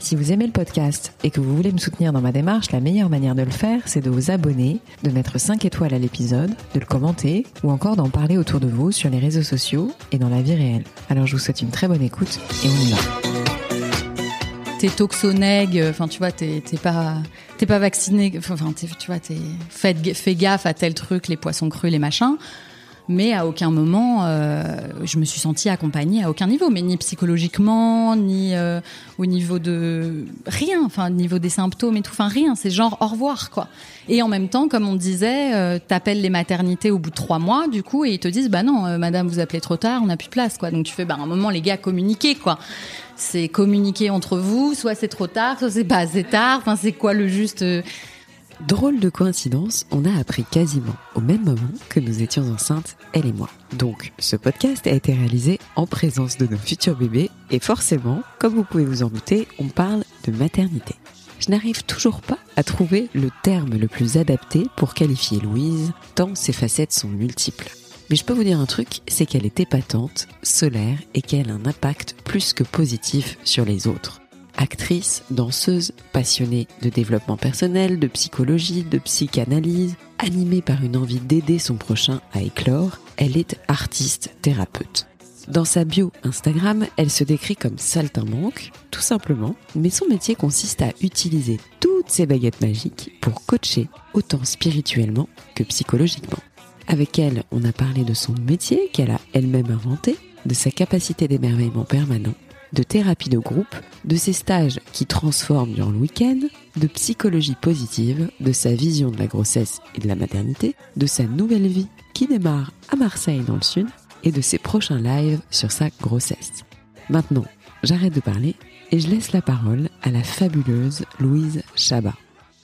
Si vous aimez le podcast et que vous voulez me soutenir dans ma démarche, la meilleure manière de le faire, c'est de vous abonner, de mettre 5 étoiles à l'épisode, de le commenter ou encore d'en parler autour de vous sur les réseaux sociaux et dans la vie réelle. Alors je vous souhaite une très bonne écoute et on y va. T'es toxonègue, enfin tu vois, t'es pas, vacciné, enfin tu vois, t'es fais gaffe à tel truc, les poissons crus, les machins mais à aucun moment euh, je me suis sentie accompagnée à aucun niveau, mais ni psychologiquement, ni euh, au niveau de rien, enfin au niveau des symptômes et tout, enfin rien, c'est genre au revoir quoi. Et en même temps, comme on disait, euh, t'appelles les maternités au bout de trois mois, du coup, et ils te disent bah non, euh, madame vous appelez trop tard, on n'a plus de place quoi. Donc tu fais bah à un moment les gars communiquez quoi. C'est communiquer entre vous, soit c'est trop tard, soit c'est pas assez tard. Enfin c'est quoi le juste Drôle de coïncidence, on a appris quasiment au même moment que nous étions enceintes, elle et moi. Donc, ce podcast a été réalisé en présence de nos futurs bébés et forcément, comme vous pouvez vous en douter, on parle de maternité. Je n'arrive toujours pas à trouver le terme le plus adapté pour qualifier Louise, tant ses facettes sont multiples. Mais je peux vous dire un truc, c'est qu'elle est épatante, solaire et qu'elle a un impact plus que positif sur les autres actrice, danseuse, passionnée de développement personnel, de psychologie, de psychanalyse, animée par une envie d'aider son prochain à éclore, elle est artiste thérapeute. Dans sa bio Instagram, elle se décrit comme saltimbanque, tout simplement, mais son métier consiste à utiliser toutes ses baguettes magiques pour coacher autant spirituellement que psychologiquement. Avec elle, on a parlé de son métier qu'elle a elle-même inventé, de sa capacité d'émerveillement permanent de thérapie de groupe, de ses stages qui transforment durant le week-end, de psychologie positive, de sa vision de la grossesse et de la maternité, de sa nouvelle vie qui démarre à Marseille dans le sud et de ses prochains lives sur sa grossesse. Maintenant, j'arrête de parler et je laisse la parole à la fabuleuse Louise Chabat.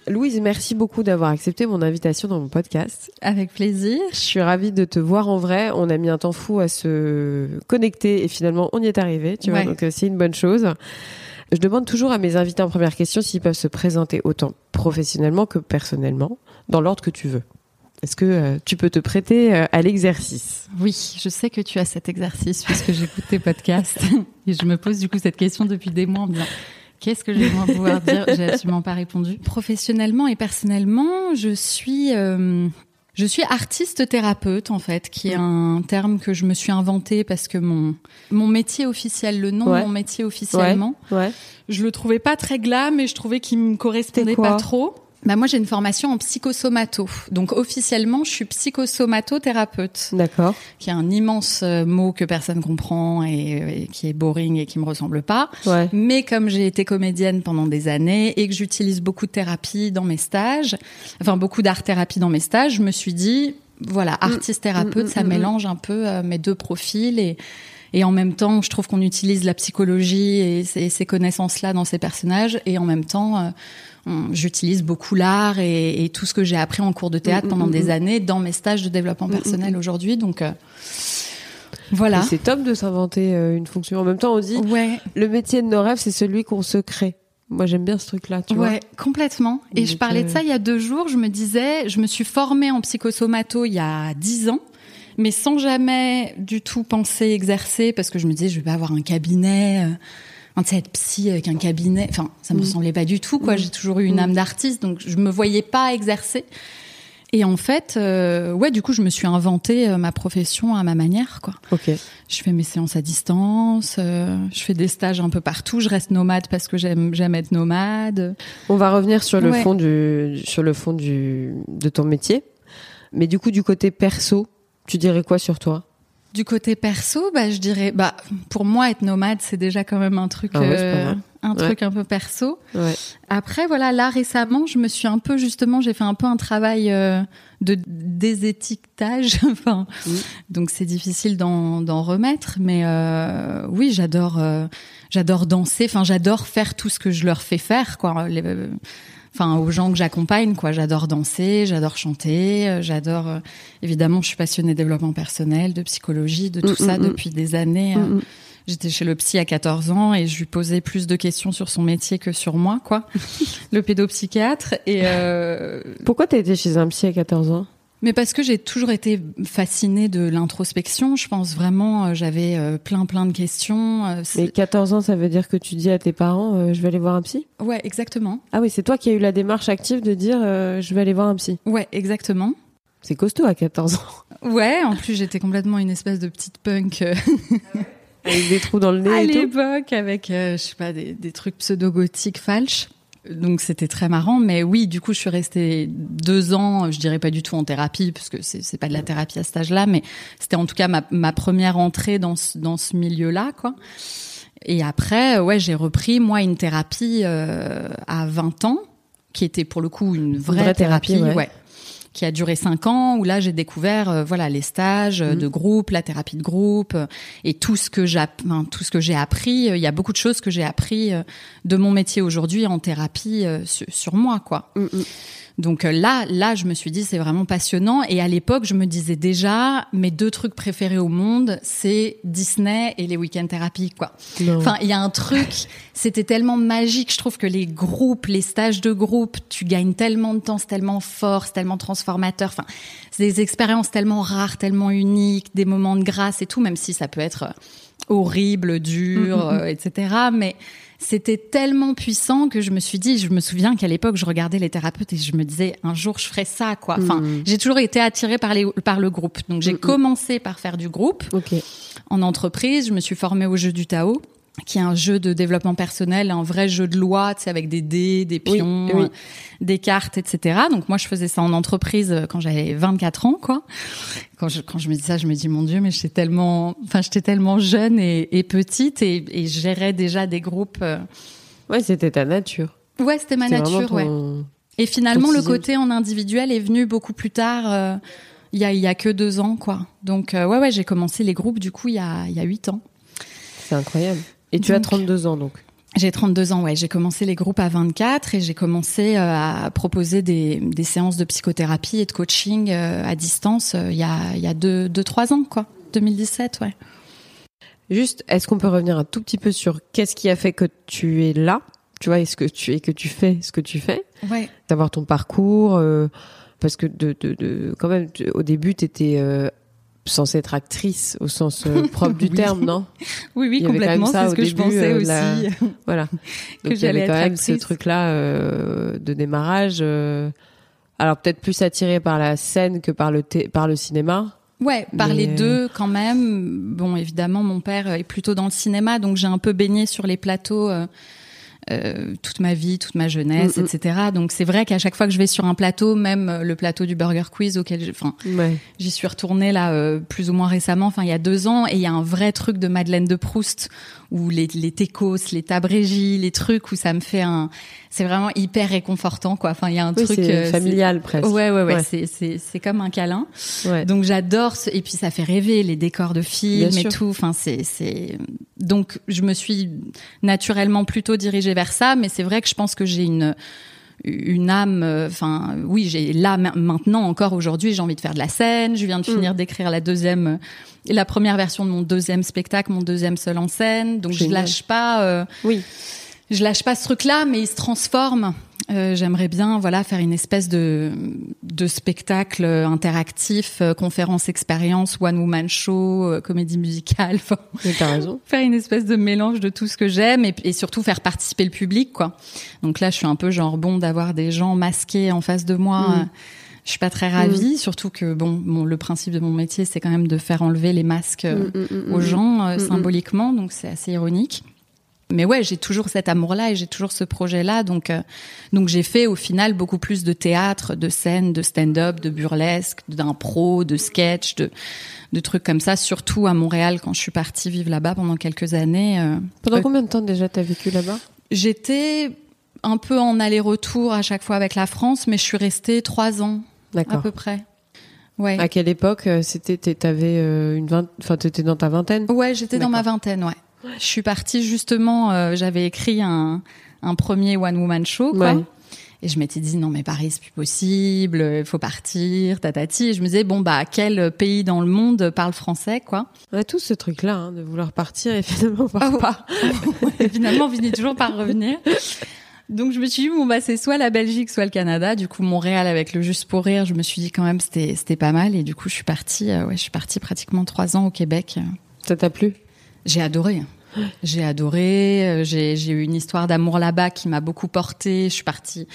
Louise, merci beaucoup d'avoir accepté mon invitation dans mon podcast. Avec plaisir. Je suis ravie de te voir en vrai. On a mis un temps fou à se connecter et finalement on y est arrivé, tu vois, donc euh, c'est une bonne chose. Je demande toujours à mes invités en première question s'ils peuvent se présenter autant professionnellement que personnellement, dans l'ordre que tu veux. Est-ce que euh, tu peux te prêter euh, à l'exercice? Oui, je sais que tu as cet exercice puisque j'écoute tes podcasts et je me pose du coup cette question depuis des mois en me disant Qu'est-ce que j'ai vais pouvoir dire? J'ai absolument pas répondu. Professionnellement et personnellement, je suis euh, je suis artiste thérapeute en fait, qui est un terme que je me suis inventé parce que mon mon métier officiel, le nom de mon métier officiellement, ouais. je le trouvais pas très glam et je trouvais qu'il me correspondait pas trop. Bah moi j'ai une formation en psychosomato. Donc officiellement, je suis psychosomatothérapeute. D'accord. Qui est un immense euh, mot que personne comprend et, qui est boring et qui me ressemble pas. Ouais. Mais comme j'ai été comédienne pendant des années et que j'utilise beaucoup de thérapie dans mes stages, enfin beaucoup d'art thérapie dans mes stages, je me suis dit voilà, mm. artiste thérapeute, mm, ça mm, mélange un peu euh, mes deux profils et et en même temps, je trouve qu'on utilise la psychologie et ces, ces connaissances-là dans ces personnages et en même temps euh, j'utilise beaucoup l'art et, et, tout ce que j'ai appris en cours de théâtre mm, mm, pendant mm, des années dans mes stages de développement personnel aujourd'hui. Donc euh, voilà. C'est top de s'inventer euh, une fonction. En même temps, on dit ouais. le métier de nos rêves, c'est celui qu'on se crée. Moi, j'aime bien ce truc-là, tu ouais, complètement. Et je parlais de ça il y a deux jours. Je me disais, je me suis formée en psychosomato il y a dix ans mais sans jamais du tout penser exercer parce que je me disais je vais pas avoir un cabinet euh, un être psy avec un cabinet. Enfin, ça me mm. semblait pas du tout, quoi. Mm. J'ai toujours eu une mm. âme d'artiste, donc je me voyais pas exercer. Et en fait, euh, ouais, du coup, je me suis inventé euh, ma profession à ma manière, quoi. Ok. Je fais mes séances à distance, euh, je fais des stages un peu partout. Je reste nomade parce que j'aime j'aime être nomade. On va revenir sur le fond du sur le fond du de ton métier, mais du coup, du côté perso, tu dirais quoi sur toi? Du côté perso, bah, je dirais, bah, pour moi, être nomade, c'est déjà quand même un truc, ah euh, un truc un peu perso. Ouais. Après, voilà, là récemment, je me suis un peu justement, j'ai fait un peu un travail euh, de désétiquetage. enfin, donc c'est difficile d'en remettre, mais euh, oui, j'adore, j'adore danser. Enfin, j'adore faire tout ce que je leur fais faire, quoi. Les, enfin aux gens que j'accompagne quoi j'adore danser j'adore chanter euh, j'adore euh, évidemment je suis passionnée de développement personnel de psychologie de tout Mm, ça mm, mm. depuis des années Mm, mm. J'étais chez le psy à 14 ans et je lui posais plus de questions sur son métier que sur moi, quoi. le pédopsychiatre. Et euh, Pourquoi t'as été chez un psy à 14 ans? Mais parce que j'ai toujours été fascinée de l'introspection, je pense vraiment, euh, j'avais euh, plein plein de questions. euh, c'est- Mais 14 ans, ça veut dire que tu dis à tes parents, euh, je vais aller voir un psy? Ouais, exactement. Ah oui, c'est toi qui as eu la démarche active de dire, je vais aller voir un psy. Ouais, exactement. C'est costaud à 14 ans. Ouais, en plus j'étais complètement une espèce de petite punk Avec des trous dans le à nez tout. l'époque avec, je sais pas, des, des trucs pseudo-gothiques falches. Donc c'était très marrant, mais oui, du coup je suis restée deux ans, je dirais pas du tout en thérapie, parce que c'est pas de la thérapie à cet âge-là, mais c'était en tout cas ma, ma première entrée dans ce, dans ce milieu-là, quoi. Et après, ouais, j'ai repris moi une thérapie euh, à 20 ans, qui était pour le coup une vraie, vraie thérapie, thérapie, ouais. Qui a duré cinq ans, où là j'ai découvert euh, voilà les stages euh, Mhm. de groupe, la thérapie de groupe euh, et tout ce que j'ai enfin, tout ce que j'ai appris. Il y a beaucoup de choses que j'ai appris de mon métier aujourd'hui en thérapie sur, sur moi, quoi. Mm, mm. Donc euh, là, là, je me suis dit c'est vraiment passionnant. Et à l'époque, je me disais déjà mes deux trucs préférés au monde, c'est Disney et les week-end thérapies, quoi. Non. Enfin, il y a un truc, c'était tellement magique. Je trouve que les groupes, les stages de groupe, tu gagnes tellement de temps, c'est tellement fort, c'est tellement transformateur. Enfin, c'est des expériences tellement rares, tellement uniques, des moments de grâce et tout, même si ça peut être euh, horrible, dur, Mm, mm, mm. euh, etc. Mais c'était tellement puissant que je me suis dit, je me souviens qu'à l'époque, je regardais les thérapeutes et je me disais, un jour, je ferai ça, quoi. Enfin, Mm. j'ai toujours été attirée par, les, par le groupe. Donc, j'ai Mm, mm. commencé par faire du groupe Ok. en entreprise. Je me suis formée au jeu du Tao, qui est un jeu de développement personnel, un vrai jeu de loi, tu sais, avec des dés, des pions, oui. euh, des cartes, etc. Donc moi, je faisais ça en entreprise euh, quand j'avais 24 ans, quoi. Quand je, quand je me dis ça, je me dis, mon Dieu, mais j'étais tellement, enfin, j'étais tellement jeune et, et petite et, et je gérais déjà des groupes. euh. Ouais, c'était ta nature. Ouais, c'était ma nature, ouais. ton- Et finalement, le côté en individuel est venu beaucoup plus tard. euh, il y a, y a que deux ans, quoi. Donc, euh, ouais, ouais, j'ai commencé les groupes, du coup, il y a, il y a huit ans. C'est incroyable. Et tu as Donc- 32 ans donc. J'ai 32 ans, ouais. J'ai commencé les groupes à 24 et j'ai commencé euh, à proposer des, des séances de psychothérapie et de coaching euh, à distance euh, il y a, il y a deux, deux, trois ans, quoi. 2017, ouais. Juste, est-ce qu'on peut revenir un tout petit peu sur qu'est-ce qui a fait que tu es là Tu vois, est-ce que tu es que tu fais ce que tu fais? Ouais. D'avoir ton parcours euh, parce que de, de, de quand même au début tu étais censée être actrice au sens euh, propre du Oui. terme, non? Oui, oui, complètement. C'est ce que je pensais euh, aussi. la- Voilà. Que Donc il y avait quand même ce truc-là euh, de démarrage. euh, alors peut-être plus attiré par la scène que par le thé- par le cinéma. Ouais, par Mais- les deux quand même. Bon, évidemment, mon père est plutôt dans le cinéma, donc j'ai un peu baigné sur les plateaux euh, toute ma vie, toute ma jeunesse, Mm, mm. etc. Donc c'est vrai qu'à chaque fois que je vais sur un plateau, même euh, le plateau du Burger Quiz auquel, enfin, Ouais. J'y suis retournée là euh, plus ou moins récemment, enfin il y a deux ans, et il y a un vrai truc de Madeleine de Proust où les les técos, les tabrégies, les trucs où ça me fait un, c'est vraiment hyper réconfortant quoi. Enfin il y a un Oui, truc euh, familial presque. Ouais ouais ouais, Ouais. c'est c'est c'est comme un câlin. Ouais. Donc j'adore ce... et puis ça fait rêver les décors de films Bien et sûr. tout. Enfin c'est c'est donc je me suis naturellement plutôt dirigée vers ça, mais c'est vrai que je pense que j'ai une une âme, euh, enfin oui, j'ai là ma- maintenant encore aujourd'hui, j'ai envie de faire de la scène. Je viens de Mm. finir d'écrire la deuxième, la première version de mon deuxième spectacle, mon deuxième seul en scène. Donc je Génial. lâche pas, euh, Oui. je lâche pas ce truc-là, mais il se transforme. Euh, J'aimerais bien, voilà, faire une espèce de de spectacle interactif, euh, conférence expérience, one woman show, euh, comédie musicale. Enfin, t'as raison. faire une espèce de mélange de tout ce que j'aime et, et surtout faire participer le public quoi. Donc là je suis un peu genre bon d'avoir des gens masqués en face de moi. Mm. euh, Je suis pas très ravie, surtout que bon, bon, le principe de mon métier c'est quand même de faire enlever les masques euh, Mm, mm, mm, aux mm. gens euh, Mm, mm. symboliquement, donc c'est assez ironique. Mais ouais, j'ai toujours cet amour-là et j'ai toujours ce projet-là, donc euh, donc j'ai fait au final beaucoup plus de théâtre, de scène, de stand-up, de burlesque, d'impro, de sketch, de de trucs comme ça, surtout à Montréal quand je suis partie vivre là-bas pendant quelques années. euh, Pendant euh, combien de temps déjà t'as vécu là-bas? J'étais un peu en aller-retour à chaque fois avec la France, mais je suis restée trois ans à peu près. Ouais. À quelle époque c'était T'avais une vingt... Enfin, t'étais dans ta vingtaine? Ouais, j'étais dans ma vingtaine, ouais. Je suis partie justement, euh, j'avais écrit un, un premier one woman show, quoi. Ouais. Et je m'étais dit non mais Paris c'est plus possible, il faut partir, tatati. Et je me disais bon bah quel pays dans le monde parle français quoi? On a tous ce truc là hein, de vouloir partir et finalement on part pas. et finalement on finit toujours par revenir. Donc je me suis dit bon bah c'est soit la Belgique soit le Canada. Du coup Montréal avec le juste pour rire, je me suis dit quand même c'était c'était pas mal et du coup je suis partie euh, ouais je suis partie pratiquement trois ans au Québec. Ça t'a plu? J'ai adoré. J'ai adoré. euh, J'ai eu une histoire d'amour là-bas qui m'a beaucoup portée. Je suis partie.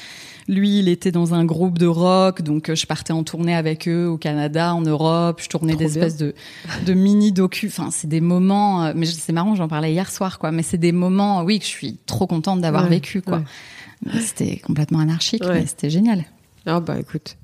Lui, il était dans un groupe de rock, donc euh, je partais en tournée avec eux au Canada, en Europe. Je tournais Trop des espèces de, de mini docu. Enfin, c'est des moments. euh, Mais c'est marrant, j'en parlais hier soir, quoi. Mais c'est des moments, oui, que je suis trop contente d'avoir Ouais, vécu, quoi. C'était complètement anarchique, Ouais. mais c'était génial. Ah bah écoute,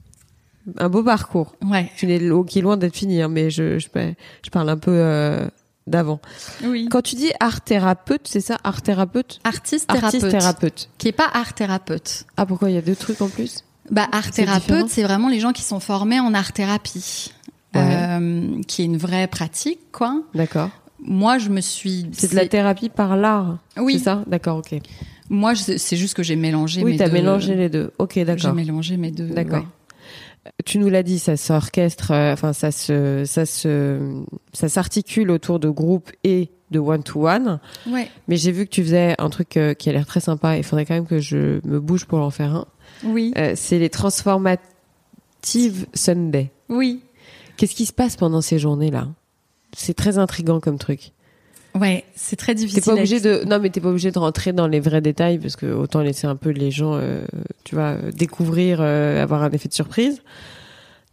un beau parcours. Ouais. Tu n'es lo- qui est loin d'être fini, hein, mais je, je, pa- je parle un peu euh, d'avant. Oui. Quand tu dis art thérapeute, c'est ça, art thérapeute? Artiste thérapeute, Artiste thérapeute. qui est pas art art-thérapeute. Ah pourquoi? Il y a deux trucs en plus? Bah, art thérapeute, c'est vraiment les gens qui sont formés en art thérapie, Ouais. euh, qui est une vraie pratique, quoi. D'accord. Moi, je me suis. C'est de la thérapie par l'art. Oui. C'est ça? D'accord, ok. Moi, c'est juste que j'ai mélangé. Oui, mes t'as deux- mélangé les deux. Ok, J'ai d'accord. mélangé mes deux. D'accord. ouais. Tu nous l'as dit, ça s'orchestre, euh, enfin ça se, ça se, ça s'articule autour de groupes et de one to one. Ouais. Mais j'ai vu que tu faisais un truc euh, qui a l'air très sympa. Il faudrait quand même que je me bouge pour en faire un. Oui. Euh, c'est les transformatives Sunday. Oui. Qu'est-ce qui se passe pendant ces journées-là? C'est très intrigant comme truc. Ouais, c'est très T'es difficile. pas à obligé de, non mais t'es pas obligé de rentrer dans les vrais détails parce que autant laisser un peu les gens, euh, tu vois, euh, découvrir, euh, avoir un effet de surprise.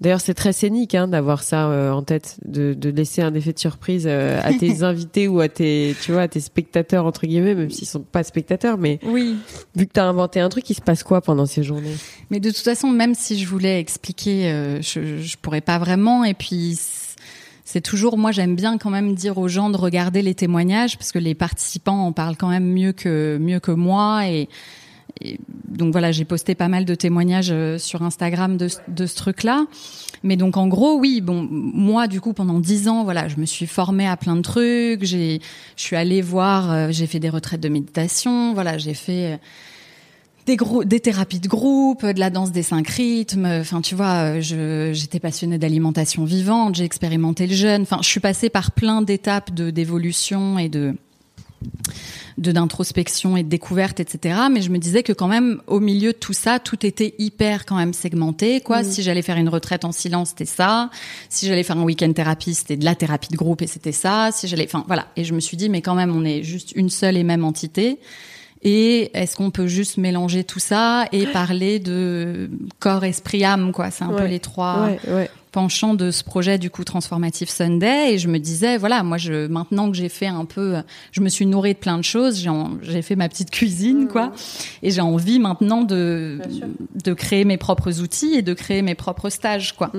D'ailleurs, c'est très scénique hein, d'avoir ça euh, en tête, de, de laisser un effet de surprise à tes invités ou à tes, tu vois, à tes spectateurs entre guillemets, même s'ils sont pas spectateurs. Mais Oui. vu que t'as inventé un truc, il se passe quoi pendant ces journées? Mais de toute façon, même si je voulais expliquer, je, je pourrais pas vraiment. Et puis, c'est toujours, moi, j'aime bien quand même dire aux gens de regarder les témoignages parce que les participants en parlent quand même mieux que mieux que moi. Et, et donc voilà, j'ai posté pas mal de témoignages euh, sur Instagram de, de ce truc-là. Mais donc en gros, oui, bon, moi du coup pendant dix ans, voilà, je me suis formée à plein de trucs. J'ai, je suis allée voir, euh, j'ai fait des retraites de méditation. Voilà, j'ai fait. Des gros, des thérapies de groupe, de la danse des cinq rythmes. Enfin, tu vois, j'étais passionnée d'alimentation vivante, j'ai expérimenté le jeûne. Enfin, je suis passée par plein d'étapes de d'évolution et de de d'introspection et de découverte, etc. Mais je me disais que quand même, au milieu de tout ça, tout était hyper quand même segmenté. Quoi, si j'allais faire une retraite en silence, c'était ça. Si j'allais faire un week-end thérapie, c'était de la thérapie de groupe et c'était ça. Si j'allais, enfin voilà. Et je me suis dit, mais quand même, on est juste une seule et même entité. Et est-ce qu'on peut juste mélanger tout ça et parler de corps, esprit, âme, quoi? C'est un peu les trois Ouais, ouais. penchants de ce projet du coup transformatif Sunday. Et je me disais, voilà, moi, je maintenant que j'ai fait un peu, je me suis nourrie de plein de choses. J'ai fait ma petite cuisine, quoi. Et j'ai envie maintenant de de créer mes propres outils et de créer mes propres stages, quoi.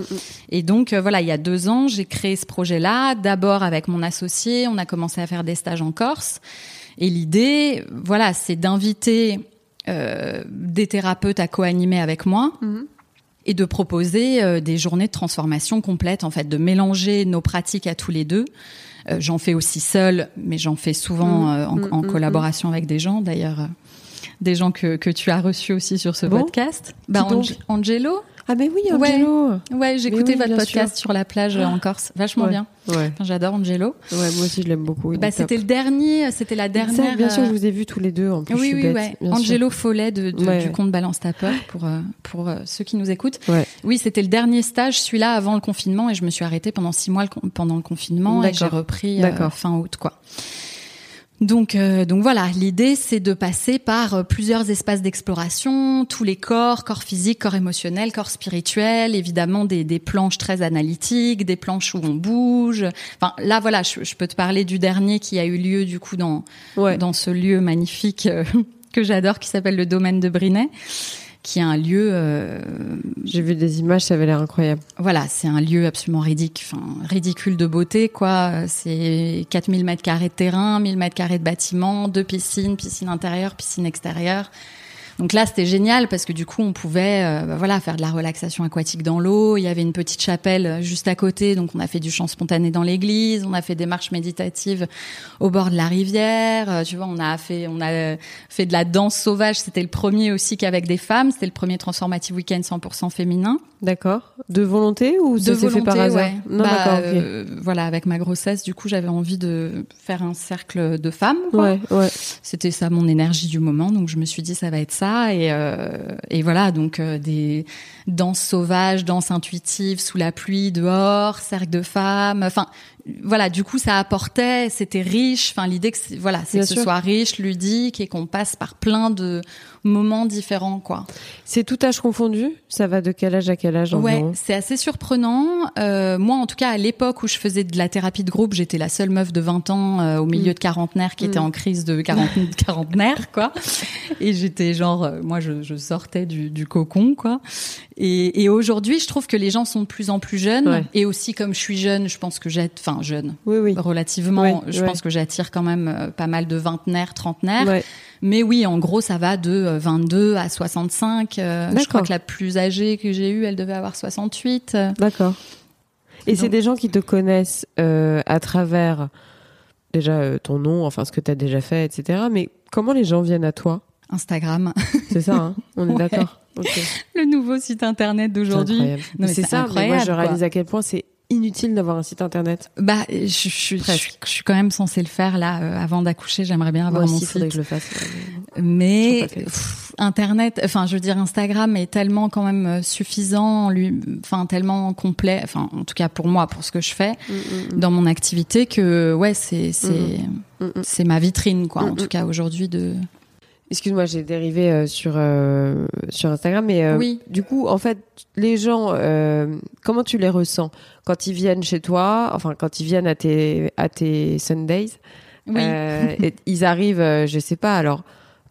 Et donc euh, voilà, il y a deux ans, j'ai créé ce projet-là. D'abord avec mon associé, on a commencé à faire des stages en Corse. Et l'idée, voilà, c'est d'inviter euh, des thérapeutes à co-animer avec moi et de proposer euh, des journées de transformation complètes, en fait, de mélanger nos pratiques à tous les deux. Euh, j'en fais aussi seule, mais j'en fais souvent euh, en, en collaboration avec des gens, d'ailleurs, euh, des gens que, que tu as reçus aussi sur ce Bon podcast. Bah, Ange- Angelo, Ah mais oui. Angelo. ouais, oui, votre podcast sur la plage euh, en Corse, vachement Ouais. bien. Ouais. Enfin, J'adore Angelo. Ouais, moi aussi je l'aime beaucoup. Bah, c'était le dernier, c'était la dernière. Ça, bien sûr, euh, je vous ai vus tous les deux. En plus, je oui, suis oui, bête, sûr. Angelo Follet de, du compte Balance ta peur pour euh, pour euh, ceux qui nous écoutent. Oui, c'était le dernier stage, celui-là avant le confinement, et je me suis arrêtée pendant six mois le pendant le confinement et j'ai repris euh, fin août, quoi. Donc, euh, donc voilà, l'idée c'est de passer par euh, plusieurs espaces d'exploration, tous les corps, corps physique, corps émotionnel, corps spirituel, évidemment des, des planches très analytiques, des planches où on bouge. Enfin là voilà, je, je peux te parler du dernier qui a eu lieu du coup dans Ouais. dans ce lieu magnifique euh, que j'adore qui s'appelle le domaine de Brinet, qui est un lieu euh, J'ai vu des images, ça avait l'air incroyable. voilà, c'est un lieu absolument ridicule, enfin, ridicule de beauté, quoi. C'est 4000 mètres carrés de terrain, 1000 mètres carrés de bâtiments, deux piscines, piscine intérieure, piscine extérieure. Donc là, c'était génial parce que du coup, on pouvait, euh, bah voilà, faire de la relaxation aquatique dans l'eau. Il y avait une petite chapelle euh, juste à côté, donc on a fait du chant spontané dans l'église. On a fait des marches méditatives au bord de la rivière. Euh, tu vois, on a fait, on a fait de la danse sauvage. C'était le premier aussi qu'avec des femmes. C'était le premier transformative week-end 100% féminin. D'accord. De volonté ou de volonté, fait par hasard ouais. Non, bah, d'accord. Euh, voilà, avec ma grossesse, du coup, j'avais envie de faire un cercle de femmes. Ouais, ouais. C'était ça mon énergie du moment, donc je me suis dit ça va être ça et euh, et voilà donc euh, des danses sauvages, danses intuitives sous la pluie dehors, cercle de femmes, enfin voilà, du coup, ça apportait, c'était riche. Enfin, l'idée que voilà, c'est que ce soit riche, ludique et qu'on passe par plein de moments différents, quoi. C'est tout âge confondu? Ça va de quel âge à quel âge Ouais, c'est assez surprenant. Euh, moi, en tout cas, à l'époque où je faisais de la thérapie de groupe, j'étais la seule meuf de 20 ans euh, au milieu mm. de quarantenaire qui était mm. en crise de quarantenaire, quoi. Et j'étais genre, euh, moi, je, je sortais du, du, cocon, quoi. Et, et aujourd'hui, je trouve que les gens sont de plus en plus jeunes. Et aussi, comme je suis jeune, je pense que j'ai, enfin, jeune, oui, oui. relativement, je pense que j'attire quand même euh, pas mal de vingtenaires, trentenaires. Mais oui, en gros, ça va de 22 euh, à 65. Euh, je crois que la plus âgée que j'ai eue, elle devait avoir 68. D'accord. Et c'est des gens qui te connaissent à travers déjà ton nom, enfin ce que tu as déjà fait, etc. Mais comment les gens viennent à toi? Instagram. C'est ça, hein? On est d'accord. Le nouveau site internet d'aujourd'hui. C'est ça, mais moi je réalise à quel point c'est inutile d'avoir un site internet. Bah, je, je, je, je, suis quand même censée le faire là euh, avant d'accoucher. J'aimerais bien avoir mon site. que je le fasse. Mais internet, enfin, je veux dire, Instagram est tellement quand même euh, suffisant, lui, enfin tellement complet. Enfin, en tout cas pour moi, pour ce que je fais mm, mm, mm. dans mon activité, que ouais, c'est c'est c'est ma vitrine quoi. En tout cas aujourd'hui de Excuse-moi, j'ai dérivé euh, sur euh, sur Instagram, mais euh, oui. du coup, en fait, les gens, comment tu les ressens quand ils viennent chez toi, enfin quand ils viennent à tes à tes Sundays, oui. ils arrivent, je sais pas. Alors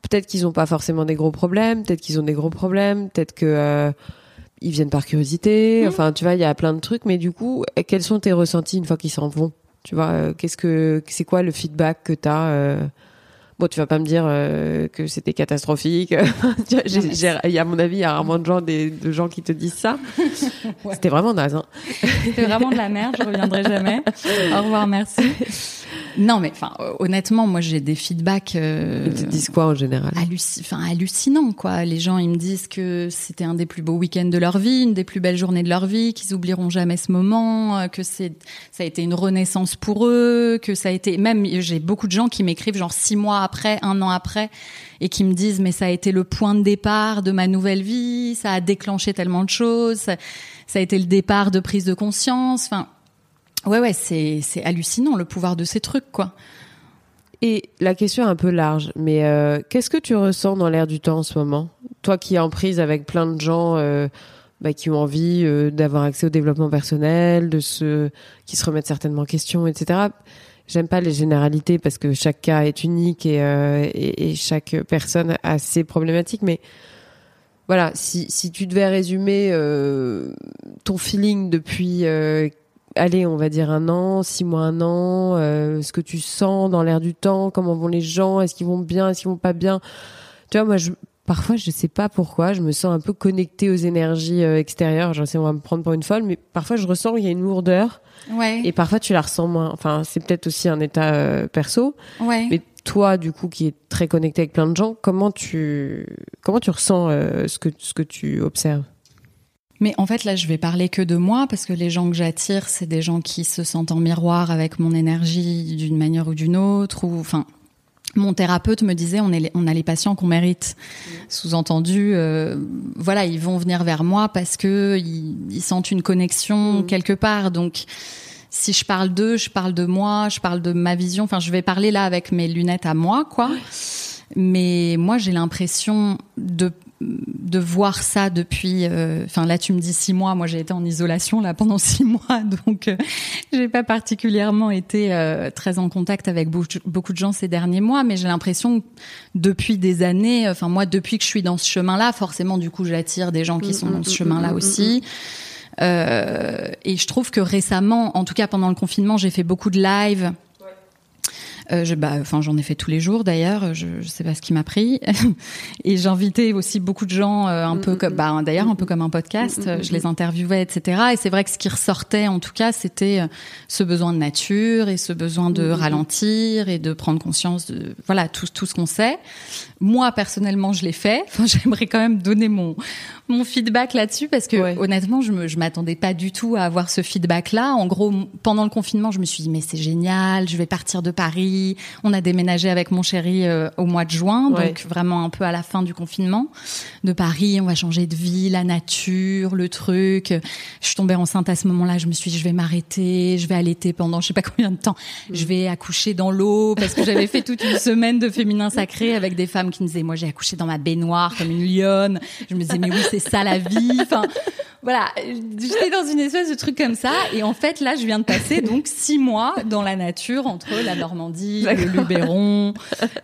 peut-être qu'ils ont pas forcément des gros problèmes, peut-être qu'ils ont des gros problèmes, peut-être que ils viennent par curiosité. Mmh. Enfin, tu vois, il y a plein de trucs, mais du coup, quels sont tes ressentis une fois qu'ils s'en vont? Tu vois, qu'est-ce que c'est quoi le feedback que tu as Bon, tu vas pas me dire euh, que c'était catastrophique. Il y a, à mon avis, il y a rarement de gens, des, de gens qui te disent ça. C'était vraiment naze. Hein. C'était vraiment de la merde. Je reviendrai jamais. Au revoir, merci. Non, mais enfin, honnêtement, moi, j'ai des feedbacks. Euh, ils te disent quoi en général Enfin, hallucinant, quoi. Les gens, ils me disent que c'était un des plus beaux week-ends de leur vie, une des plus belles journées de leur vie, qu'ils oublieront jamais ce moment, euh, que c'est, ça a été une renaissance pour eux, que ça a été. Même, j'ai beaucoup de gens qui m'écrivent genre six mois après, un an après, et qui me disent mais ça a été le point de départ de ma nouvelle vie, ça a déclenché tellement de choses, ça, ça a été le départ de prise de conscience. Enfin Ouais, ouais, c'est, hallucinant le pouvoir de ces trucs, quoi. Et la question est un peu large, mais euh, qu'est-ce que tu ressens dans l'air du temps en ce moment? Toi qui es en prise avec plein de gens euh, bah, qui ont envie euh, d'avoir accès au développement personnel, de se, qui se remettent certainement en question, etc. J'aime pas les généralités parce que chaque cas est unique et, et, et, chaque personne a ses problématiques, mais voilà, si, si tu devais résumer ton feeling depuis allez, on va dire un an, six mois, un an, euh, ce que tu sens dans l'air du temps, comment vont les gens, est-ce qu'ils vont bien, est-ce qu'ils vont pas bien. Tu vois, moi, je, parfois, je sais pas pourquoi, je me sens un peu connectée aux énergies euh, extérieures. Je sais, on va me prendre pour une folle, mais parfois, je ressens qu'il y a une lourdeur. Ouais. Et parfois, tu la ressens moins. Enfin, c'est peut-être aussi un état euh, perso. Ouais. Mais toi, du coup, qui est très connecté avec plein de gens, comment tu, comment tu ressens ce que, ce que tu observes? Mais en fait, là, je vais parler que de moi parce que les gens que j'attire, c'est des gens qui se sentent en miroir avec mon énergie d'une manière ou d'une autre. Ou, enfin, mon thérapeute me disait, on, est, on a les patients qu'on mérite. Sous-entendu, euh, voilà, ils vont venir vers moi parce que ils, sentent une connexion mmh. quelque part. Donc, si je parle d'eux, je parle de moi, je parle de ma vision. Enfin, je vais parler là avec mes lunettes à moi, quoi. Mais moi, j'ai l'impression de de voir ça depuis. Euh, enfin là, tu me dis six mois. Moi, j'ai été en isolation là pendant six mois, donc euh, j'ai pas particulièrement été euh, très en contact avec beaucoup de gens ces derniers mois. Mais j'ai l'impression depuis des années. Enfin moi, depuis que je suis dans ce chemin-là, forcément, du coup, j'attire des gens qui sont dans ce chemin-là aussi. et je trouve que récemment, en tout cas pendant le confinement, j'ai fait beaucoup de lives Euh, je, bah, enfin, j'en ai fait tous les jours d'ailleurs. Je, je sais pas ce qui m'a pris. et j'invitais aussi beaucoup de gens, euh, un peu comme, bah, d'ailleurs, un peu comme un podcast. Je les interviewais, etc. Et c'est vrai que ce qui ressortait, en tout cas, c'était euh, ce besoin de nature et ce besoin de ralentir et de prendre conscience de, voilà, tout, tout ce qu'on sait. Moi, personnellement, je l'ai fait. Enfin, j'aimerais quand même donner mon, mon feedback là-dessus parce que honnêtement, je me, je m'attendais pas du tout à avoir ce feedback-là. En gros, pendant le confinement, je me suis dit mais c'est génial, je vais partir de Paris. On a déménagé avec mon chéri euh, au mois de juin, donc vraiment un peu à la fin du confinement. De Paris, on va changer de vie, la nature, le truc. Je suis tombée enceinte à ce moment-là. Je me suis dit je vais m'arrêter, je vais allaiter pendant je sais pas combien de temps. Mm. Je vais accoucher dans l'eau parce que j'avais fait toute une semaine de féminin sacré avec des femmes qui me disaient moi j'ai accouché dans ma baignoire comme une lionne. Je me disais mais oui c'est ça la vie. Enfin, voilà, j'étais dans une espèce de truc comme ça. Et en fait, là, je viens de passer donc six mois dans la nature entre la Normandie, le Luberon,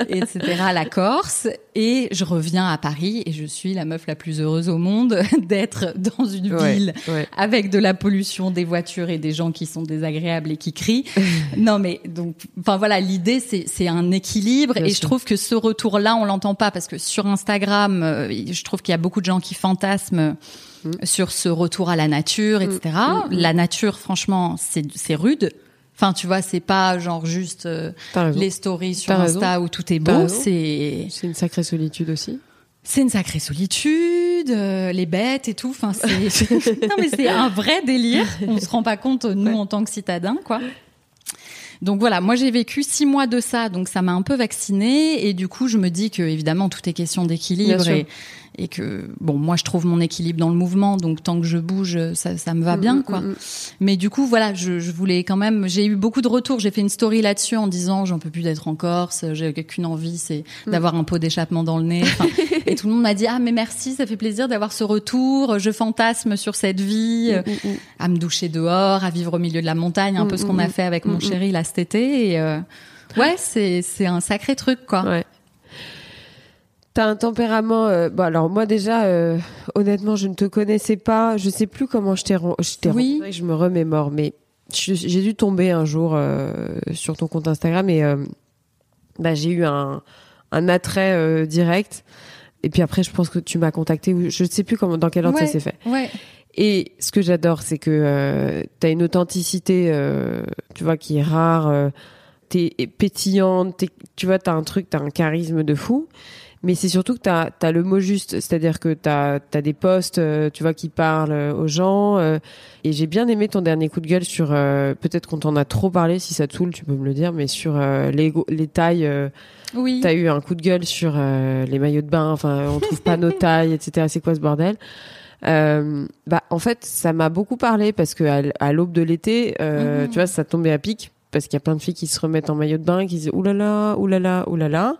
etc., la Corse. Et je reviens à Paris et je suis la meuf la plus heureuse au monde d'être dans une ville avec de la pollution, des voitures et des gens qui sont désagréables et qui crient. non, mais donc, enfin voilà, l'idée, c'est un équilibre. et je trouve que ce retour-là, on l'entend pas parce que sur Instagram, euh, je trouve qu'il y a beaucoup de gens qui fantasment Mm. sur ce retour à la nature, etc. Mm. Mm. La nature, franchement, c'est rude. Enfin, tu vois, c'est pas genre juste euh, les stories sur Insta où tout est beau. C'est c'est une sacrée solitude aussi. C'est une sacrée solitude, euh, les bêtes et tout. Enfin, c'est non mais c'est un vrai délire. On se rend pas compte nous en tant que citadins, quoi. Donc voilà, moi j'ai vécu six mois de ça, donc ça m'a un peu vaccinée et du coup je me dis que évidemment tout est question d'équilibre et, et que bon moi je trouve mon équilibre dans le mouvement donc tant que je bouge ça, ça me va mm, bien mm, quoi. mm, mais du coup voilà je, je voulais quand même j'ai eu beaucoup de retours. J'ai fait une story là-dessus en disant j'en peux plus d'être en Corse j'ai qu'une envie c'est d'avoir un pot d'échappement dans le nez. Et tout le monde m'a dit ah mais merci ça fait plaisir d'avoir ce retour je fantasme sur cette vie à me doucher dehors à vivre au milieu de la montagne un peu ce qu'on a fait avec mon chéri là cet été et euh, ouais c'est c'est un sacré truc quoi. Ouais. T'as un tempérament. Euh, bon, alors moi déjà, euh, honnêtement, je ne te connaissais pas. Je sais plus comment je t'ai je oui. Je me remémore, mais j'ai dû tomber un jour euh, sur ton compte Instagram et bah, j'ai eu un, un attrait direct. Et puis après, je pense que tu m'as contacté. Je ne sais plus comment, dans quel ordre ça s'est fait. Ouais. Et ce que j'adore, c'est que tu as une authenticité, tu vois, qui est rare. t'es pétillante, tu vois, t'as un truc, t'as un charisme de fou mais c'est surtout que tu as, le mot juste, c'est-à-dire que tu as, des posts, euh, tu vois, qui parlent euh, aux gens. Euh, et j'ai bien aimé ton dernier coup de gueule sur, peut-être qu'on t'en a trop parlé, si ça te saoule, tu peux me le dire, mais sur les, les tailles. oui. Tu as eu un coup de gueule sur les maillots de bain, enfin, on trouve pas nos tailles, etc. C'est quoi ce bordel? Bah, en fait, ça m'a beaucoup parlé parce que à, l'aube de l'été, mhm. tu vois, ça tombait à pic parce qu'il y a plein de filles qui se remettent en maillot de bain, qui disent oulala, oulala, oulala.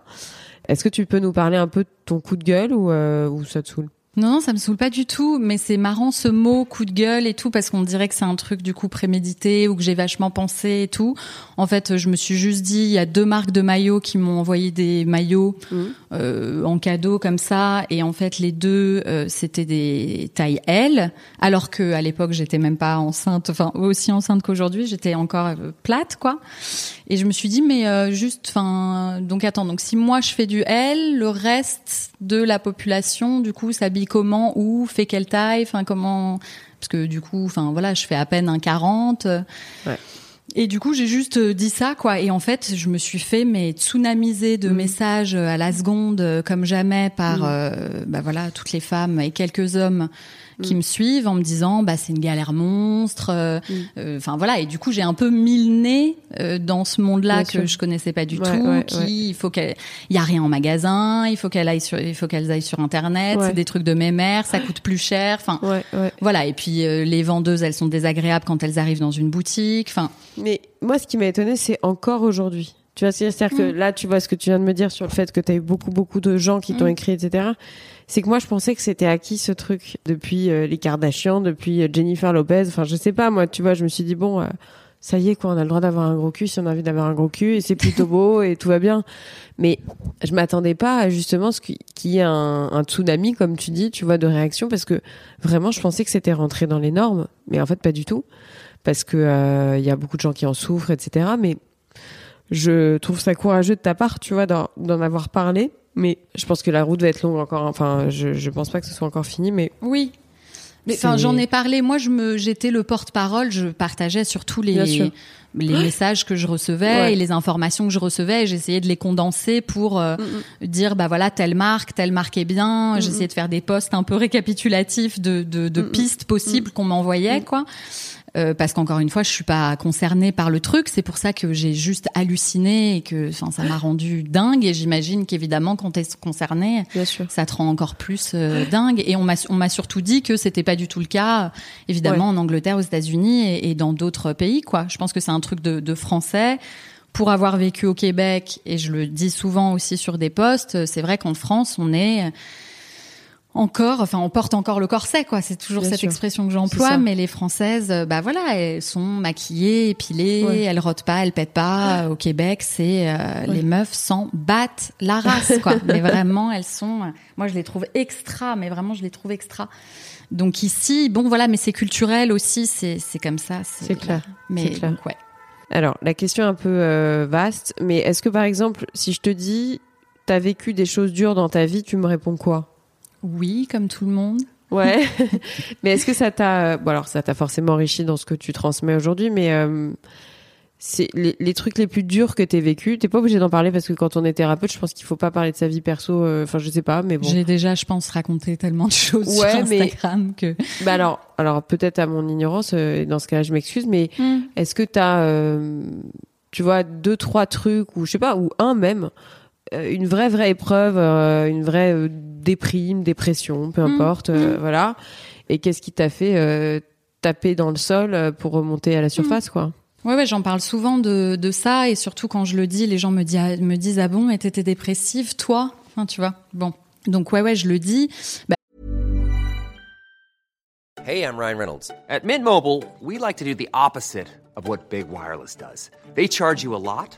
Est-ce que tu peux nous parler un peu de ton coup de gueule ou, euh, ou ça te saoule? Non, non, ça me saoule pas du tout, mais c'est marrant ce mot coup de gueule et tout parce qu'on dirait que c'est un truc du coup prémédité ou que j'ai vachement pensé et tout. En fait, je me suis juste dit, il y a deux marques de maillots qui m'ont envoyé des maillots mmh. euh, en cadeau comme ça, et en fait les deux euh, c'était des tailles L, alors que à l'époque j'étais même pas enceinte, enfin aussi enceinte qu'aujourd'hui, j'étais encore euh, plate quoi. Et je me suis dit mais euh, juste, enfin donc attends, donc si moi je fais du L, le reste de la population du coup s'habille comment, où, fait quelle taille, enfin comment, parce que du coup, enfin voilà, je fais à peine un 40. Ouais. Et du coup, j'ai juste euh, dit ça, quoi. Et en fait, je me suis fait mais tsunamiser de mmh. messages à la seconde, euh, comme jamais, par mmh. euh, bah voilà toutes les femmes et quelques hommes qui mm. me suivent en me disant bah c'est une galère monstre. Euh, mm. euh, enfin voilà et du coup j'ai un peu mis le nez euh, dans ce monde-là que je connaissais pas du tout. qui il faut qu'il y a rien en magasin, il faut qu'elle aille sur, il faut qu'elles aillent sur internet. C'est des trucs de mémère, ça coûte plus cher. Enfin voilà et puis les vendeuses elles sont désagréables quand elles arrivent dans une boutique. Enfin. Mais moi ce qui m'a étonné c'est encore aujourd'hui. Tu vois, c'est-à-dire que mm. là, tu vois ce que tu viens de me dire sur le fait que tu as eu beaucoup, beaucoup de gens qui t'ont écrit, etc c'est que moi je pensais que c'était acquis ce truc depuis euh, les Kardashians, depuis euh, Jennifer Lopez. Enfin, je sais pas moi, tu vois, je me suis dit bon, euh, ça y est quoi, on a le droit d'avoir un gros cul si on a envie d'avoir un gros cul et c'est plutôt beau et tout va bien. Mais je m'attendais pas à justement ce qu'il y ait un, un, tsunami comme tu dis, tu vois, de réaction parce que vraiment je pensais que c'était rentré dans les normes, mais en fait pas du tout parce que il y a beaucoup de gens qui en souffrent, etc. Mais je trouve ça courageux de ta part, tu vois, d'en avoir parlé. Mais je pense que la route va être longue encore. Enfin, je, je pense pas que ce soit encore fini, mais Oui. Mais enfin, j'en ai parlé. Moi, je me, j'étais le porte-parole. Je partageais surtout les, les messages que je recevais Ouais. et les informations que je recevais. J'essayais de les condenser pour euh, dire, bah voilà, telle marque, telle marque est bien. J'essayais de faire des posts un peu récapitulatifs de, de, de pistes possibles qu'on m'envoyait, quoi. Euh, parce qu'encore une fois, je suis pas concernée par le truc. C'est pour ça que j'ai juste halluciné et que, enfin, ça m'a rendu dingue. Et j'imagine qu'évidemment, quand t'es concerné, bien sûr. ça te rend encore plus euh, dingue. Et on m'a on m'a surtout dit que c'était pas du tout le cas, évidemment en Angleterre, aux États-Unis et, et dans d'autres pays. Quoi. Je pense que c'est un truc de, de français. Pour avoir vécu au Québec, et je le dis souvent aussi sur des posts, euh, c'est vrai qu'en France, on est encore, enfin, on porte encore le corset, quoi. C'est toujours Bien cette sûr. expression que j'emploie, mais les Françaises, euh, bah voilà, elles sont maquillées, épilées, Ouais. elles rotent pas, elles pètent pas. Au Québec, c'est euh, les meufs s'en battent la race, quoi. mais vraiment, elles sont. Moi, je les trouve extra, mais vraiment, je les trouve extra. Donc ici, bon, voilà, mais c'est culturel aussi, c'est c'est comme ça. C'est clair, Mais c'est clair. donc, ouais. Alors, la question est un peu euh, vaste, mais est-ce que par exemple, si je te dis, t'as vécu des choses dures dans ta vie, tu me réponds quoi? Oui, comme tout le monde. Ouais. mais est-ce que ça t'a, euh, bon alors ça t'a forcément enrichi dans ce que tu transmets aujourd'hui, mais euh, c'est les, les trucs les plus durs que t'aies vécu. T'es pas obligé d'en parler parce que quand on est thérapeute, je pense qu'il faut pas parler de sa vie perso. euh, Enfin, je sais pas, mais bon. J'ai déjà, je pense, raconté tellement de choses Ouais, sur mais- Instagram que. Bah alors, alors peut-être à mon ignorance, euh, et dans ce cas-là, je m'excuse, mais Hmm. Est-ce que tu as, tu vois, deux, trois trucs, ou je sais pas, ou un même, euh, une vraie, vraie épreuve, euh, une vraie euh, déprime, dépression, peu Mm. importe, euh, voilà. Et qu'est-ce qui t'a fait euh, taper dans le sol euh, pour remonter à la surface, quoi Ouais, ouais, j'en parle souvent de, de ça et surtout quand je le dis, les gens me, disent me disent ah bon, et t'étais dépressive, toi? Enfin, tu vois. Bon, donc ouais, ouais, je le dis. Bah, Hey, I'm Ryan Reynolds. At Mint Mobile, we like to do the opposite of what Big Wireless does. They charge you a lot,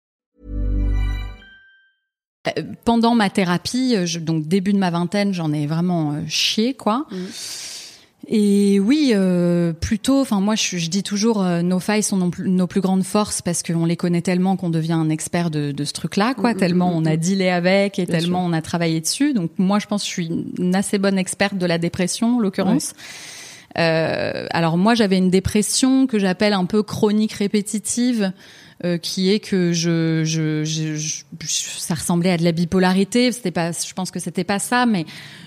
pendant ma thérapie, euh, je- donc début de ma vingtaine, j'en ai vraiment euh, chié, quoi. Et oui, euh, plutôt. Enfin, moi, je, je dis toujours, euh, nos failles sont nos, plus- nos plus grandes forces parce qu'on les connaît tellement qu'on devient un expert de, de ce truc-là, quoi. tellement on a dealé avec et tellement on a travaillé dessus. Donc, moi, je pense que je suis une assez bonne experte de la dépression, en l'occurrence. Euh, alors moi, j'avais une dépression que j'appelle un peu chronique répétitive. euh, qui est que je, je, je, je- ça ressemblait à de la bipolarité. C'était pas, je pense que c'était pas ça, mais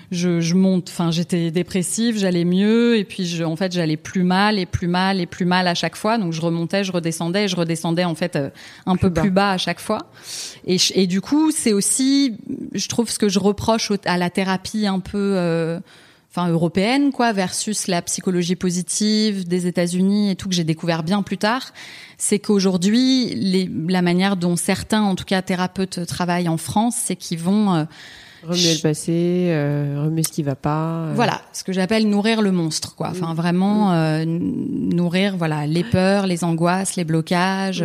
je, je monte. Enfin, j'étais dépressive, j'allais mieux, et puis je, en fait, j'allais plus mal et plus mal et plus mal à chaque fois. Donc je remontais, je redescendais, et je redescendais en fait euh, un peu bas. plus bas à chaque fois. Et, et du coup, c'est aussi, je trouve ce que je reproche à la thérapie un peu. euh, enfin européenne quoi versus la psychologie positive des États-Unis et tout que j'ai découvert bien plus tard, c'est qu'aujourd'hui la manière dont certains en tout cas thérapeutes travaillent en France, c'est qu'ils vont euh, Remuer le passé, euh, remuer ce qui va pas. euh. voilà, ce que j'appelle nourrir le monstre, quoi. Enfin, vraiment euh, n- nourrir, voilà, les peurs, les angoisses, les blocages,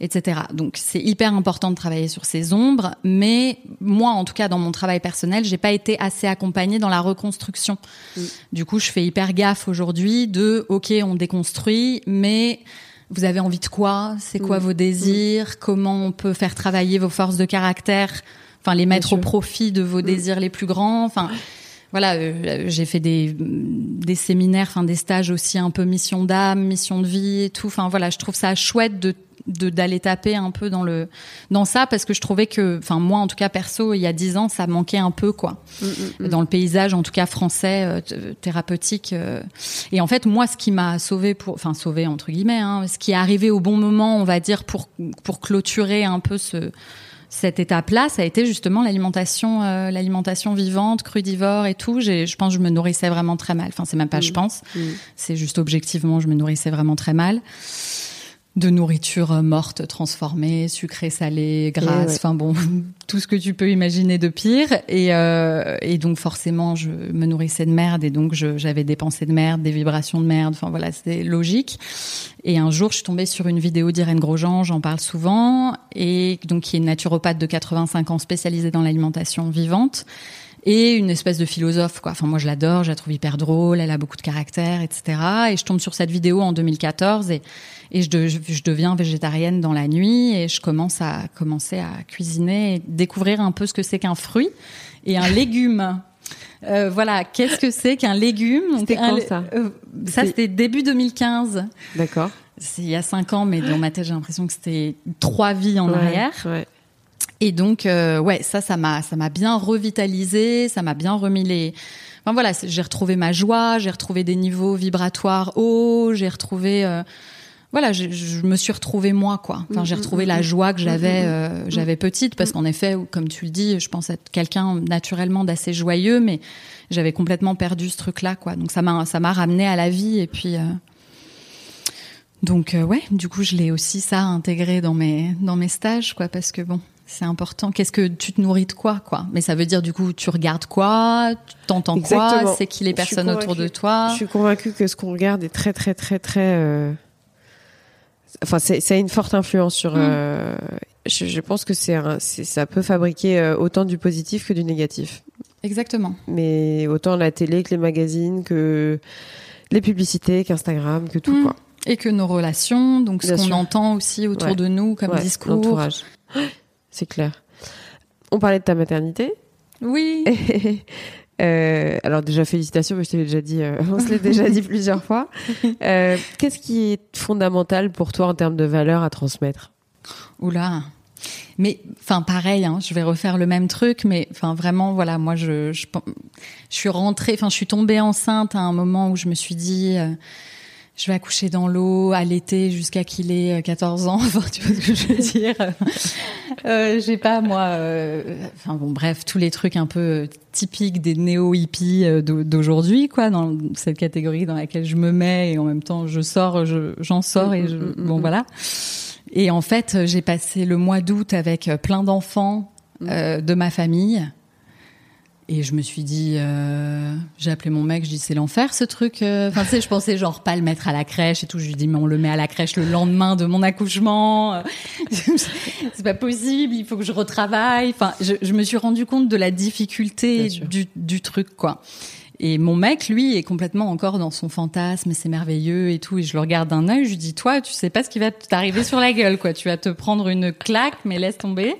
etc. Donc, c'est hyper important de travailler sur ces ombres. Mais moi, en tout cas, dans mon travail personnel, j'ai pas été assez accompagnée dans la reconstruction. Du coup, je fais hyper gaffe aujourd'hui de, ok, on déconstruit, mais vous avez envie de quoi? C'est quoi vos désirs? Comment on peut faire travailler vos forces de caractère? Enfin, les mettre au sûr. profit de vos désirs les plus grands. Enfin, voilà, euh, j'ai fait des des séminaires, enfin des stages aussi un peu mission d'âme, mission de vie et tout. Enfin voilà, je trouve ça chouette de de d'aller taper un peu dans le dans ça parce que je trouvais que enfin moi en tout cas perso il y a dix ans ça manquait un peu quoi dans le paysage en tout cas français euh, t- thérapeutique euh. et en fait moi ce qui m'a sauvé pour enfin sauvé entre guillemets hein, ce qui est arrivé au bon moment on va dire pour pour clôturer un peu ce cette étape-là, ça a été justement l'alimentation, euh, l'alimentation vivante, crudivore et tout. J'ai, je pense, que je me nourrissais vraiment très mal. Enfin, c'est même pas, je pense, c'est juste objectivement, je me nourrissais vraiment très mal. De nourriture morte, transformée, sucrée, salée, grasse, ouais. enfin bon, tout ce que tu peux imaginer de pire. Et, euh, et donc forcément, je me nourrissais de merde et donc j'avais des pensées de merde, des vibrations de merde. Enfin voilà, c'était logique. Et un jour, je suis tombée sur une vidéo d'Irène Grosjean, j'en parle souvent, et donc qui est une naturopathe de 85 ans spécialisée dans l'alimentation vivante et une espèce de philosophe quoi. Enfin moi je l'adore, je la trouve hyper drôle, elle a beaucoup de caractère, etc. Et je tombe sur cette vidéo en 2014 et et je, de- je, je deviens végétarienne dans la nuit et je commence à commencer à cuisiner et découvrir un peu ce que c'est qu'un fruit et un légume. Euh, voilà, qu'est-ce que c'est qu'un légume? C'était quand, ça? euh, Ça c'était début 2015. D'accord. C'est il y a cinq ans, mais dans ma tête j'ai l'impression que c'était trois vies en Ouais, arrière. Ouais. Et donc, euh, ouais, ça, ça m'a, ça m'a bien revitalisé, ça m'a bien remis les. Enfin voilà, j'ai retrouvé ma joie, j'ai retrouvé des niveaux vibratoires hauts, j'ai retrouvé. euh, voilà, je, je me suis retrouvée moi, quoi. Enfin, j'ai retrouvé la joie que j'avais, euh, j'avais petite, parce qu'en effet, comme tu le dis, je pense être quelqu'un naturellement d'assez joyeux, mais j'avais complètement perdu ce truc-là, quoi. Donc ça m'a, ça m'a ramené à la vie, et puis. donc euh, ouais, du coup je l'ai aussi ça intégré dans mes dans mes stages quoi parce que bon c'est important. Qu'est-ce que tu te nourris de quoi quoi? Mais ça veut dire du coup tu regardes quoi, tu t'entends quoi, c'est qui les personnes autour de toi? Je suis convaincue que ce qu'on regarde est très, très, très, très. euh, Enfin, c'est, ça a une forte influence sur. Mm. euh, Je, je pense que c'est, un- c'est, ça peut fabriquer euh, autant du positif que du négatif. Exactement. Mais autant la télé que les magazines, que les publicités, qu'Instagram, que tout Mm. quoi. Et que nos relations, donc ce qu'on entend aussi autour Ouais. de nous comme Ouais, discours. l'entourage. C'est clair. On parlait de ta maternité. Oui. Euh, alors déjà félicitations, mais je t'avais déjà dit, euh, on se l'est déjà dit plusieurs fois. Euh, Qu'est-ce qui est fondamental pour toi en termes de valeur à transmettre? Oula. Mais enfin pareil, hein, je vais refaire le même truc, mais enfin vraiment voilà, moi je je, je suis rentrée, enfin je suis tombée enceinte à un moment où je me suis dit je vais accoucher dans l'eau, allaiter jusqu'à qu'il ait euh, 14 ans, enfin tu vois ce que je veux dire? euh, j'ai pas moi euh, enfin bon bref, tous les trucs un peu euh, typiques des néo-hippies euh, d'au- d'aujourd'hui quoi dans cette catégorie dans laquelle je me mets et en même temps je sors, je j'en sors et je, bon voilà. Et en fait, euh, j'ai passé le mois d'août avec euh, plein d'enfants euh, de ma famille. Et je me suis dit, euh, j'ai appelé mon mec, je dis c'est l'enfer ce truc. euh. Enfin, tu sais, je pensais genre pas le mettre à la crèche et tout. Je lui dis mais on le met à la crèche le lendemain de mon accouchement. C'est pas possible, il faut que je retravaille. Enfin, je, je me suis rendu compte de la difficulté du, du truc quoi. Et mon mec, lui, est complètement encore dans son fantasme, c'est merveilleux et tout. Et je le regarde d'un œil, je lui dis, toi, tu sais pas ce qui va t'arriver sur la gueule, quoi. Tu vas te prendre une claque, mais laisse tomber.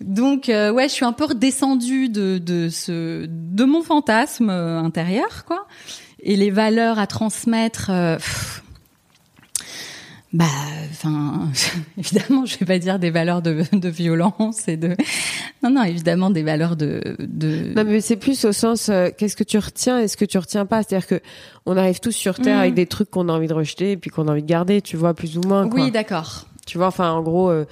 Donc, euh, ouais, je suis un peu redescendue de, de ce, de mon fantasme euh, intérieur, quoi. Et les valeurs à transmettre, euh, pff, bah, enfin, évidemment, je vais pas dire des valeurs de, de violence et de, non, non, évidemment, des valeurs de, de, Non, mais c'est plus au sens euh, qu'est-ce que tu retiens et ce que tu retiens pas. C'est-à-dire que on arrive tous sur terre Mm. avec des trucs qu'on a envie de rejeter et puis qu'on a envie de garder, tu vois, plus ou moins. Quoi. oui, d'accord. Tu vois, enfin, en gros, euh,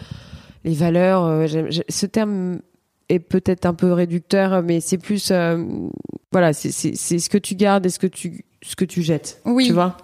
les valeurs. euh, ce terme est peut-être un peu réducteur, mais c'est plus, euh, voilà, c'est ce que tu gardes et ce que tu ce que tu jettes. Oui. Tu vois?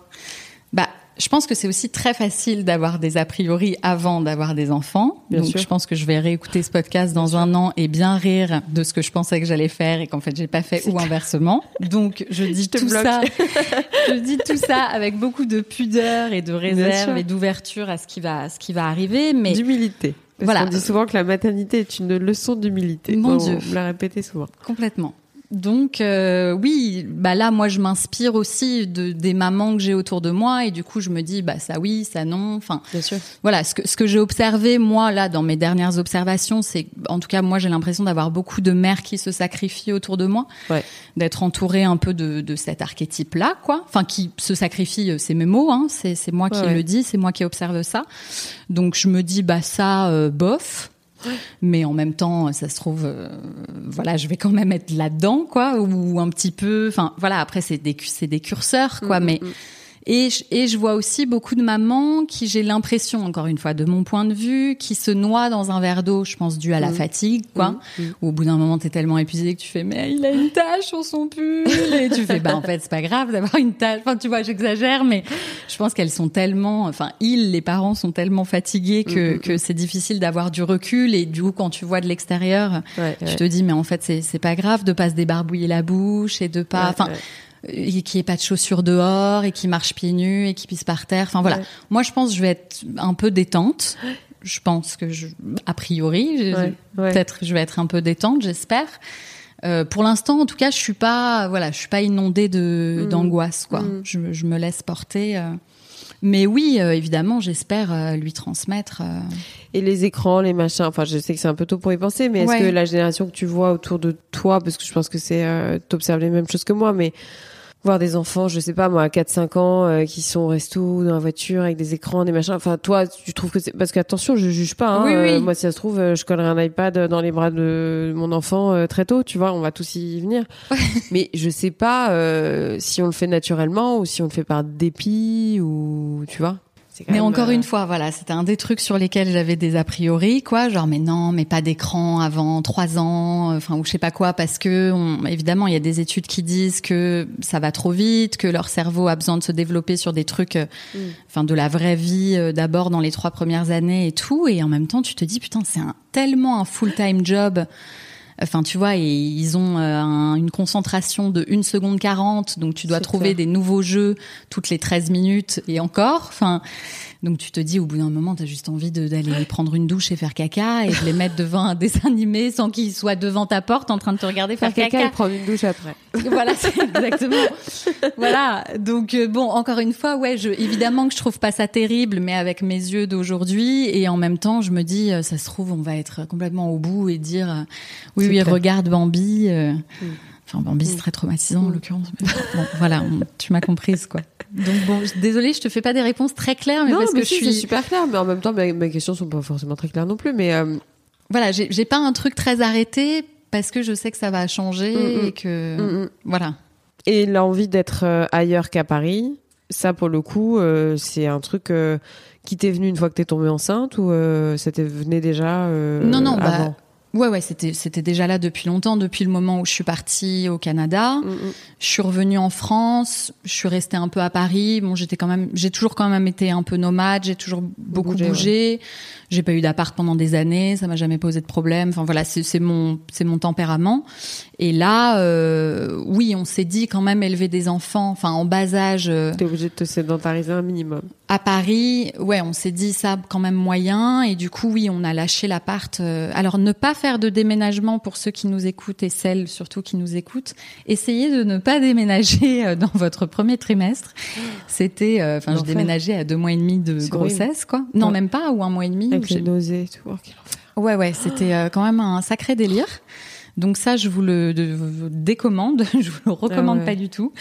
Bah, je pense que c'est aussi très facile d'avoir des a priori avant d'avoir des enfants. Bien Donc, sûr. je pense que je vais réécouter ce podcast dans un an et bien rire de ce que je pensais que j'allais faire et qu'en fait j'ai pas fait ou inversement. Donc, je dis tout bloque. ça. je dis tout ça avec beaucoup de pudeur et de réserve et d'ouverture à ce qui va, à ce qui va arriver. Mais D'humilité. Parce Voilà. qu'on dit souvent que la maternité est une leçon d'humilité. Mon On- Dieu. On me l'a répété souvent. Complètement. Donc euh, oui, bah là moi je m'inspire aussi de des mamans que j'ai autour de moi et du coup je me dis bah ça oui, ça non, enfin Bien sûr. voilà, ce que, ce que j'ai observé, moi, là, dans mes dernières observations, c'est, en tout cas, moi, j'ai l'impression d'avoir beaucoup de mères qui se sacrifient autour de moi, Ouais. d'être entourée un peu de, de cet archétype-là, quoi. Enfin, qui se sacrifient, euh, c'est mes mots, hein, c'est, c'est moi qui ouais. le dis, c'est moi qui observe ça. Donc, je me dis, bah, ça, euh, bof. Mais en même temps, ça se trouve, euh, voilà, je vais quand même être là-dedans, quoi, ou un petit peu. Enfin, voilà. Après, c'est des, c'est des curseurs, quoi. Mm, mais mm, Et je, et je vois aussi beaucoup de mamans qui, j'ai l'impression, encore une fois, de mon point de vue, qui se noient dans un verre d'eau, je pense, dû à la Mmh. fatigue, quoi. Mmh. Où au bout d'un moment, t'es tellement épuisé que tu fais, mais il a une tache sur son pull. Et tu fais, bah, en fait, c'est pas grave d'avoir une tache. Enfin, tu vois, j'exagère, mais je pense qu'elles sont tellement, enfin, ils, les parents sont tellement fatigués que, que c'est difficile d'avoir du recul. Et du coup, quand tu vois de l'extérieur, Ouais, tu ouais. te dis, mais en fait, c'est, pas grave de pas se débarbouiller la bouche et de pas, enfin, ouais. Et qu'il n'y ait pas de chaussures dehors et qui marche pieds nus et qui pisse par terre. Enfin voilà. Ouais. Moi, je pense que je vais être un peu détente. Je pense que je, a priori, Ouais, peut-être je vais être un peu détente, j'espère. Euh, pour l'instant, en tout cas, je suis pas, voilà, je suis pas inondée de Mm. d'angoisse, quoi. Mm. Je, je me laisse porter. euh. Mais oui, euh, évidemment, j'espère lui transmettre. Et les écrans, les machins, enfin je sais que c'est un peu tôt pour y penser, mais est-ce que la génération que tu vois autour de toi, parce que je pense que c'est, t'observes les mêmes choses que moi, mais voir des enfants, je sais pas moi, à 4-5 ans, euh, qui sont au resto, dans la voiture, avec des écrans, des machins, enfin toi, tu trouves que c'est... Parce qu'attention, je juge pas, hein, Oui, oui. euh, moi si ça se trouve, euh, je collerai un iPad dans les bras de mon enfant euh, très tôt, tu vois, on va tous y venir. mais je sais pas euh, si on le fait naturellement ou si on le fait par dépit ou, tu vois. Mais encore euh, une fois, voilà, c'était un des trucs sur lesquels j'avais des a priori, quoi. Genre, mais non, mais pas d'écran avant trois ans, enfin, ou je sais pas quoi, parce que, on- évidemment, il y a des études qui disent que ça va trop vite, que leur cerveau a besoin de se développer sur des trucs, euh, Mm. enfin, de la vraie vie, euh, d'abord dans les trois premières années et tout. Et en même temps, tu te dis, putain, c'est un, tellement un full-time job. Enfin, tu vois, et ils ont euh, un- une concentration de 1 seconde 40, donc tu dois trouver clair. des nouveaux jeux toutes les 13 minutes et encore. Enfin, donc tu te dis au bout d'un moment, t'as juste envie d'aller prendre une douche et faire caca et de les mettre devant un dessin animé sans qu'ils soient devant ta porte en train de te regarder faire, Faire caca et prendre une douche après. voilà, c'est exactement. voilà. Donc euh, bon, encore une fois, ouais, je, évidemment que je trouve pas ça terrible, mais avec mes yeux d'aujourd'hui et en même temps, je me dis, euh, ça se trouve, on va être complètement au bout et dire, euh, oui, oui, regarde Bambi. Mm. Enfin, Bambi, c'est très traumatisant en l'occurrence. mais Bon, voilà, on- tu m'as comprise, quoi. Donc bon, je- désolée, je te fais pas des réponses très claires, mais non, parce mais que si, je suis, super clair, mais en même temps, mes, mes questions sont pas forcément très claires non plus, mais euh, voilà, j'ai pas un truc très arrêté parce que je sais que ça va changer Mm, mm. et que, mm, voilà. et l'envie d'être euh, ailleurs qu'à Paris, ça pour le coup, euh, c'est un truc euh, qui t'est venu une fois que t'es tombée enceinte ou euh, ça t'est venu déjà Non, non, bah, avant? Ouais, ouais, c'était c'était déjà là depuis longtemps, depuis le moment où je suis partie au Canada. Mm, mm. Je suis revenue en France, je suis restée un peu à Paris. Bon, j'étais quand même, j'ai toujours quand même été un peu nomade, j'ai toujours beaucoup Bougé, bougé. J'ai pas eu d'appart pendant des années, ça m'a jamais posé de problème. Enfin voilà, c'est c'est mon c'est mon tempérament. Et là, euh, oui, on s'est dit quand même élever des enfants, enfin en bas âge. euh, T'es obligé de te sédentariser un minimum. À Paris, ouais, on s'est dit ça quand même moyen et du coup oui, on a lâché l'appart. euh, alors ne pas faire de déménagement pour ceux qui nous écoutent et celles surtout qui nous écoutent. Essayez de ne pas déménager euh, dans votre premier trimestre. C'était, euh, enfin, je déménageais à deux mois et demi de grossesse, quoi. Non, Ouais. même pas ou un mois et demi. Avec J'ai- les nausées tout. Oh. Ouais, ouais, c'était euh, quand même un sacré délire. Donc ça, je vous le de- décommande, je vous le recommande Ah ouais. pas du tout.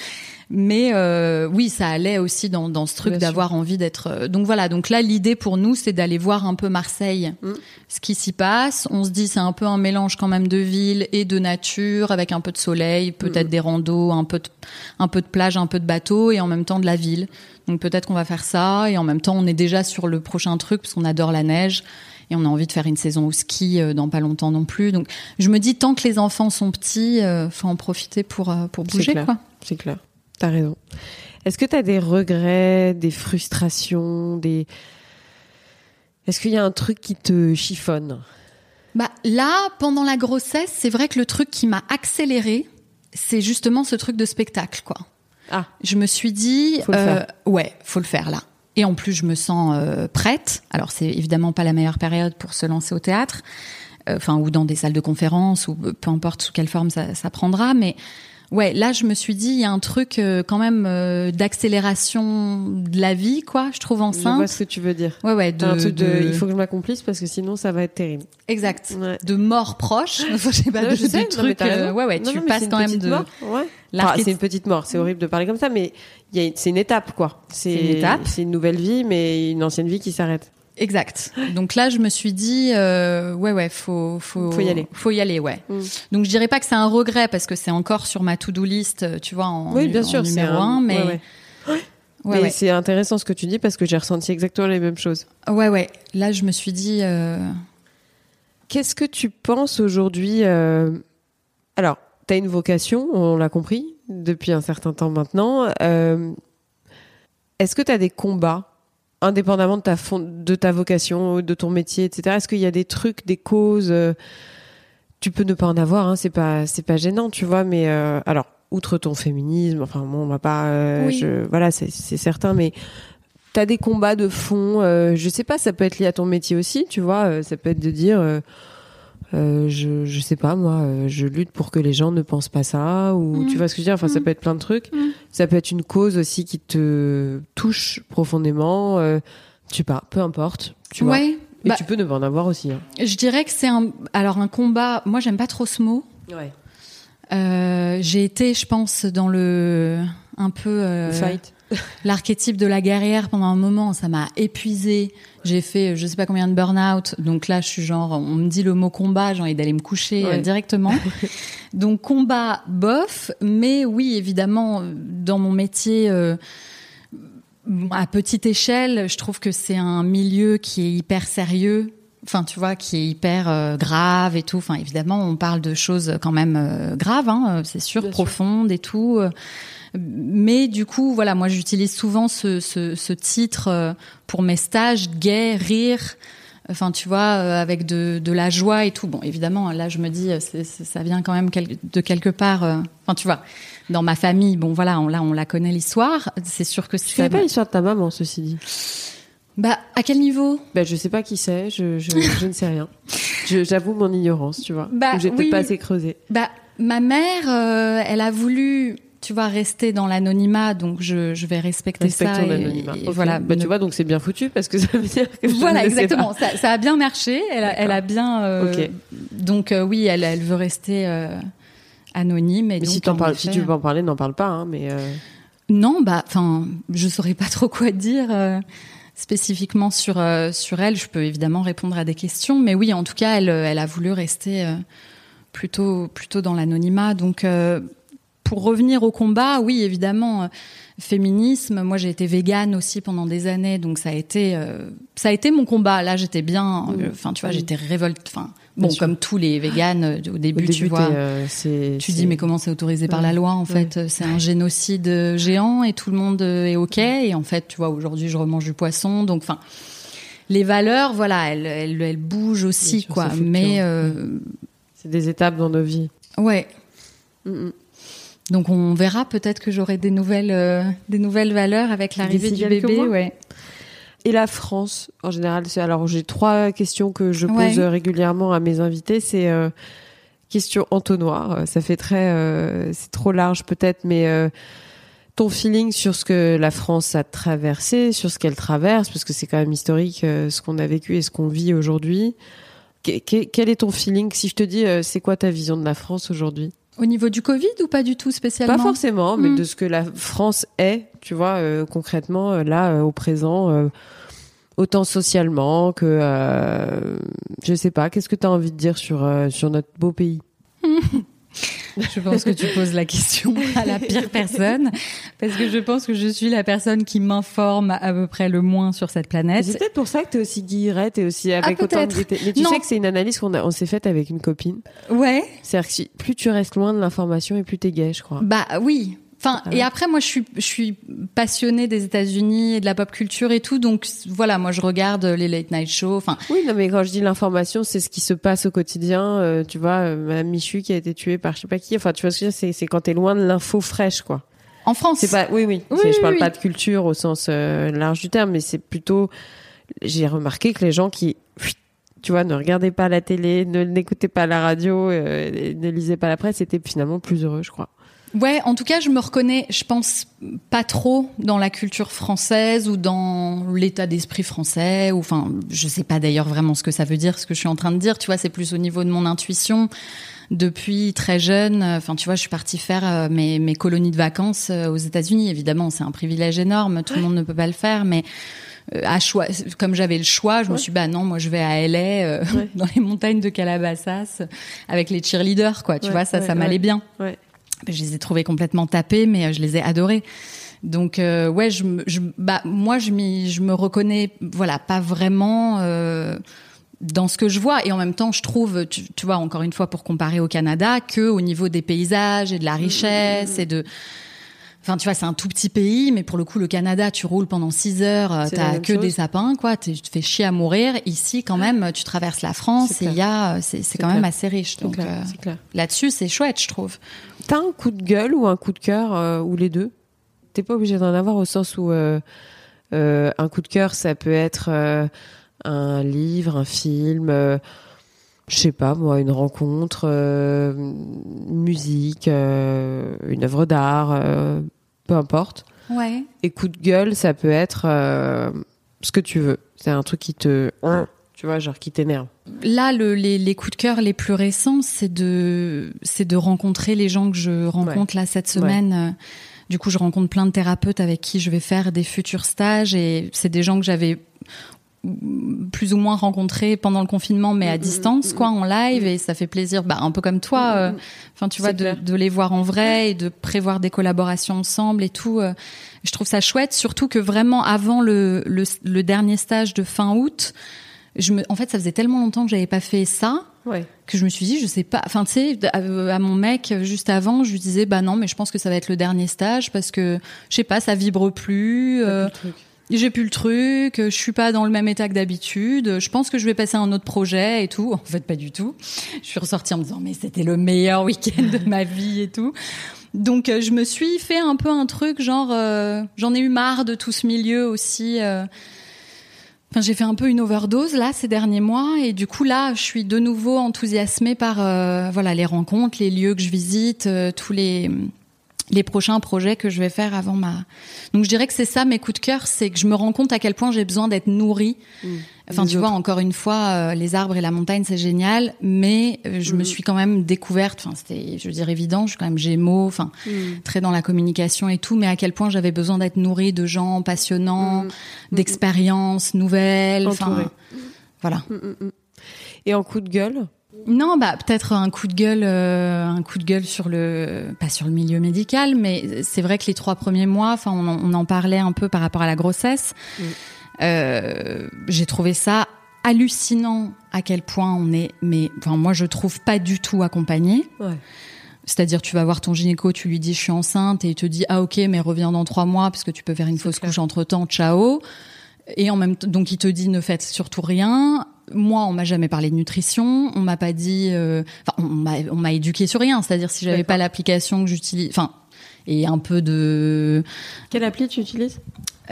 Mais euh, oui, ça allait aussi dans, dans ce truc d'avoir envie d'être. euh, Donc voilà, donc là, l'idée pour nous, c'est d'aller voir un peu Marseille, Mm. ce qui s'y passe. On se dit, c'est un peu un mélange quand même de ville et de nature, avec un peu de soleil, peut-être Mm. des randos, un peu de, un peu de plage, un peu de bateau, et en même temps de la ville. Donc peut-être qu'on va faire ça, et en même temps, on est déjà sur le prochain truc parce qu'on adore la neige et on a envie de faire une saison au ski euh, dans pas longtemps non plus. Donc je me dis tant que les enfants sont petits, euh, faut en profiter pour euh, pour C'est bouger clair. quoi. C'est clair. T'as raison. Est-ce que t'as des regrets, des frustrations, des... Est-ce qu'il y a un truc qui te chiffonne? Bah là, pendant la grossesse, c'est vrai que le truc qui m'a accéléré, c'est justement ce truc de spectacle quoi. Ah. Je me suis dit Faut euh, ouais, faut le faire là. Et en plus, je me sens euh, prête. Alors c'est évidemment pas la meilleure période pour se lancer au théâtre. euh, enfin ou dans des salles de conférence ou peu importe sous quelle forme ça, ça prendra mais ouais là je me suis dit il y a un truc euh, quand même euh, d'accélération de la vie quoi je trouve Je vois enceinte ce que tu veux dire. ouais ouais de, un truc de... de- Il faut que je m'accomplisse parce que sinon ça va être terrible. exact Ouais. de mort proche je sais pas Non, de, je sais, t'as euh, ouais ouais Non, tu non, passes quand même de mort, ouais. Enfin, c'est une petite mort, c'est horrible de parler comme ça, mais c'est une étape, quoi. C'est une étape. C'est une nouvelle vie, mais une ancienne vie qui s'arrête. Exact. Donc là, je me suis dit, euh, ouais, ouais, faut, faut, Faut y aller. Faut y aller, ouais. Mm. Donc je dirais pas que c'est un regret parce que c'est encore sur ma to-do list, euh, tu vois, en, oui, bien en sûr, c'est numéro un, mais ouais, ouais. Ouais, Mais c'est intéressant ce que tu dis parce que j'ai ressenti exactement les mêmes choses. Ouais, ouais. Là, je me suis dit. euh, Qu'est-ce que tu penses aujourd'hui euh, Alors, tu as une vocation, on l'a compris, depuis un certain temps maintenant. Est-ce que tu as des combats, indépendamment de ta, fon- de ta vocation, de ton métier, etc. Est-ce qu'il y a des trucs, des causes euh, Tu peux ne pas en avoir, hein, c'est pas, c'est pas gênant, tu vois, mais euh, alors, outre ton féminisme, enfin, bon, on va pas. euh, Oui. je- voilà, c'est certain, mais. T'as des combats de fond, je sais pas, ça peut être lié à ton métier aussi, tu vois, ça peut être de dire, euh, je, je sais pas moi, euh, je lutte pour que les gens ne pensent pas ça, ou Mhm. tu vois ce que je veux dire, enfin ça Mhm. peut être plein de trucs, Mhm. Ça peut être une cause aussi qui te touche profondément, euh, je sais pas, peu importe, tu vois. ouais. Et Bah, tu peux ne pas en avoir aussi. Hein. Je dirais que c'est un. Alors, un combat. Moi, j'aime pas trop ce mot. Ouais. Euh, J'ai été, je pense, dans le. Un peu. euh, Fight. L'archétype de la guerrière pendant un moment, ça m'a épuisée. J'ai fait je sais pas combien de burn-out. Donc là, je suis genre, on me dit le mot combat, j'ai envie d'aller me coucher Ouais. euh, directement. Donc combat, bof. Mais oui, évidemment, dans mon métier, euh, à petite échelle, je trouve que c'est un milieu qui est hyper sérieux. Enfin, tu vois, qui est hyper euh, grave et tout. Enfin, évidemment, on parle de choses quand même euh, graves, hein, c'est sûr, Bien sûr. profondes et tout. Mais du coup, voilà, moi j'utilise souvent ce, ce, ce titre euh, pour mes stages, gai, rire, enfin tu vois, euh, avec de, de la joie et tout. Bon, évidemment, là je me dis, euh, ça vient quand même de quelque part, euh, enfin tu vois, dans ma famille, bon voilà, on, là on la connaît l'histoire, c'est sûr que ça... connais pas l'histoire de ta maman, ceci dit? Bah, à quel niveau? Ben, je sais pas qui c'est, je, je, je ne sais rien. J'avoue mon ignorance, tu vois. Bah, J'ai peut-être oui. pas assez creusé. Bah, ma mère, euh, elle a voulu, tu vois, rester dans l'anonymat, donc je, je vais respecter Respectons ça. l'anonymat. et Ok. voilà, Bah, tu vois, donc c'est bien foutu parce que ça veut dire que je Voilà, exactement. Ça, ça a bien marché. Elle a, elle a bien. euh. Donc euh, oui, elle, elle veut rester euh, anonyme. Et Mais donc, si, t'en en parles, si effet- tu veux pas en parler, n'en parle pas. Hein, mais euh, Non, bah, enfin, je saurais pas trop quoi dire euh, spécifiquement sur euh, sur elle. Je peux évidemment répondre à des questions, mais oui, en tout cas, elle, euh, elle a voulu rester euh, plutôt plutôt dans l'anonymat. Donc, euh, pour revenir au combat, oui, évidemment, euh, féminisme. Moi, j'ai été végane aussi pendant des années, donc ça a été euh, ça a été mon combat. Là, j'étais bien. euh, Enfin, tu vois, j'étais révolte. Enfin, bon, sûr. comme tous les véganes au au début, tu début, vois. Tu dis mais comment c'est autorisé par la loi en fait C'est un génocide géant et tout le monde est ok et en fait tu vois aujourd'hui je remange du poisson donc enfin les valeurs voilà elles, elles, elles bougent aussi sûr, quoi mais c'est des étapes dans nos vies. ouais Mm, mm. Donc on verra peut-être que j'aurai des nouvelles euh, des nouvelles valeurs avec l'arrivée du bébé ouais Et la France, en général, c'est alors j'ai trois questions que je pose Ouais. euh, régulièrement à mes invités. C'est euh, question entonnoir. Euh, Ça fait très, euh, c'est trop large peut-être, mais euh, ton feeling sur ce que la France a traversé, sur ce qu'elle traverse, parce que c'est quand même historique euh, ce qu'on a vécu et ce qu'on vit aujourd'hui. Que- que- Quel est ton feeling? Si je te dis, euh, c'est quoi ta vision de la France aujourd'hui? Au niveau du Covid ou pas du tout spécialement? Pas forcément, mais Mm. de ce que la France est, tu vois, euh, concrètement, euh, là, euh, au présent, euh, autant socialement que, je sais pas, qu'est-ce que tu as envie de dire sur, sur notre beau pays? Je pense que tu poses la question à la pire personne, parce que je pense que je suis la personne qui m'informe à peu près le moins sur cette planète. C'est peut-être pour ça que tu es aussi guillerette et aussi avec Ah, autant de. Mais tu Non. sais que c'est une analyse qu'on a- on s'est faite avec une copine. Ouais. C'est-à-dire que plus tu restes loin de l'information et plus t'es gay, je crois. Bah oui. Enfin, Ah ouais. et après, moi, je suis, je suis passionnée des États-Unis et de la pop culture et tout, donc voilà, moi, je regarde les late night shows. Enfin, Oui, non, mais quand je dis l'information, c'est ce qui se passe au quotidien. euh, tu vois, euh, Madame Michu qui a été tuée par je sais pas qui. Enfin, tu vois ce que je veux dire, c'est, quand t'es loin de l'info fraîche, quoi. en France, C'est pas, oui, oui. Oui, C'est- je oui, parle oui. pas de culture au sens euh, large du terme, mais c'est plutôt. J'ai remarqué que les gens qui, tu vois, ne regardaient pas la télé, ne n'écoutaient pas la radio, euh, ne lisaient pas la presse, étaient finalement plus heureux, je crois. Ouais, en tout cas, je me reconnais, je pense pas trop dans la culture française ou dans l'état d'esprit français ou enfin, je sais pas d'ailleurs vraiment ce que ça veut dire, ce que je suis en train de dire, tu vois, c'est plus au niveau de mon intuition. Depuis très jeune, euh, enfin tu vois, je suis partie faire euh, mes, mes colonies de vacances euh, aux États-Unis. Évidemment, c'est un privilège énorme, tout le monde ne peut pas le faire, mais à choix, comme j'avais le choix, je me suis dit, bah non, moi je vais à LA, euh, Ouais. dans les montagnes de Calabasas, avec les cheerleaders, quoi. Tu Ouais, vois, ça, ça m'allait bien. Ouais. Je les ai trouvés complètement tapés, mais euh, je les ai adorés. Donc euh, ouais, je, me- je, bah moi je je me reconnais, voilà, pas vraiment euh, dans ce que je vois. Et en même temps, je trouve, tu, tu vois, encore une fois, pour comparer au Canada, que au niveau des paysages et de la richesse et de Enfin, tu vois, c'est un tout petit pays, mais pour le coup, le Canada, tu roules pendant 6 heures, t'as que chose. des sapins, quoi. Tu te fais chier à mourir. Ici, quand même, tu traverses la France et il y a, c'est quand clair. même assez riche. Donc euh, là-dessus, c'est chouette, je trouve. T'as un coup de gueule ou un coup de cœur euh, ou les deux? T'es pas obligé d'en avoir au sens où euh, euh, un coup de cœur, ça peut être un livre, un film, je sais pas moi, une rencontre, musique, une œuvre d'art, peu importe. Ouais. Et coup de gueule, ça peut être ce que tu veux. C'est un truc qui te, tu vois, genre qui t'énerve. Là, le, les, les coups de cœur les plus récents, c'est de, c'est de rencontrer les gens que je rencontre là cette semaine. Euh, Du coup, je rencontre plein de thérapeutes avec qui je vais faire des futurs stages et c'est des gens que j'avais mm, plus ou moins rencontrés pendant le confinement, Mm, mais à distance, quoi, en live, et ça fait plaisir, bah, un peu comme toi, euh, enfin, tu vois, Mm, de, de les voir en vrai et de prévoir des collaborations ensemble et tout. euh, je trouve ça chouette, surtout que vraiment avant le, le, le dernier stage de fin août, je me, en fait, ça faisait tellement longtemps que j'avais pas fait ça Ouais. que je me suis dit, je sais pas. Enfin, tu sais, à, à mon mec juste avant, je lui disais, bah non, mais je pense que ça va être le dernier stage parce que je sais pas, ça vibre plus. euh, j'ai plus le truc, je suis pas dans le même état que d'habitude. Je pense que je vais passer à un autre projet et tout. En fait, pas du tout. Je suis ressortie en me disant, mais c'était le meilleur week-end de ma vie et tout. Donc, euh, je me suis fait un peu un truc genre, euh, j'en ai eu marre de tout ce milieu aussi. euh, J'ai fait un peu une overdose là ces derniers mois et du coup là, je suis de nouveau enthousiasmée par euh, voilà les rencontres, les lieux que je visite, euh, tous les les prochains projets que je vais faire avant ma. Donc je dirais que c'est ça mes coups de cœur, c'est que je me rends compte à quel point j'ai besoin d'être nourrie. Enfin, tu vois, encore une fois, euh, les arbres et la montagne, c'est génial, mais euh, je me suis quand même découverte. Enfin, c'était, je veux dire, évident. Je suis quand même gémeaux, enfin, très dans la communication et tout, mais à quel point j'avais besoin d'être nourrie de gens passionnants, d'expériences nouvelles. Enfin, voilà. Et en coup de gueule? Non, bah peut-être un coup de gueule, euh, un coup de gueule sur le, pas sur le milieu médical, mais c'est vrai que les trois premiers mois, enfin, on, en- on en parlait un peu par rapport à la grossesse. J'ai trouvé ça hallucinant à quel point on est, mais enfin moi je trouve pas du tout accompagné. Ouais. C'est-à-dire, tu vas voir ton gynéco, tu lui dis je suis enceinte et il te dit ah ok mais reviens dans trois mois parce que tu peux faire une fausse couche entre temps, ciao. Et en même temps, donc il te dit ne faites surtout rien. Moi, on m'a jamais parlé de nutrition, on m'a pas dit, euh, enfin on m'a on m'a éduqué sur rien. C'est-à-dire si j'avais pas l'application que j'utilise, enfin et un peu de, Quelle appli tu utilises?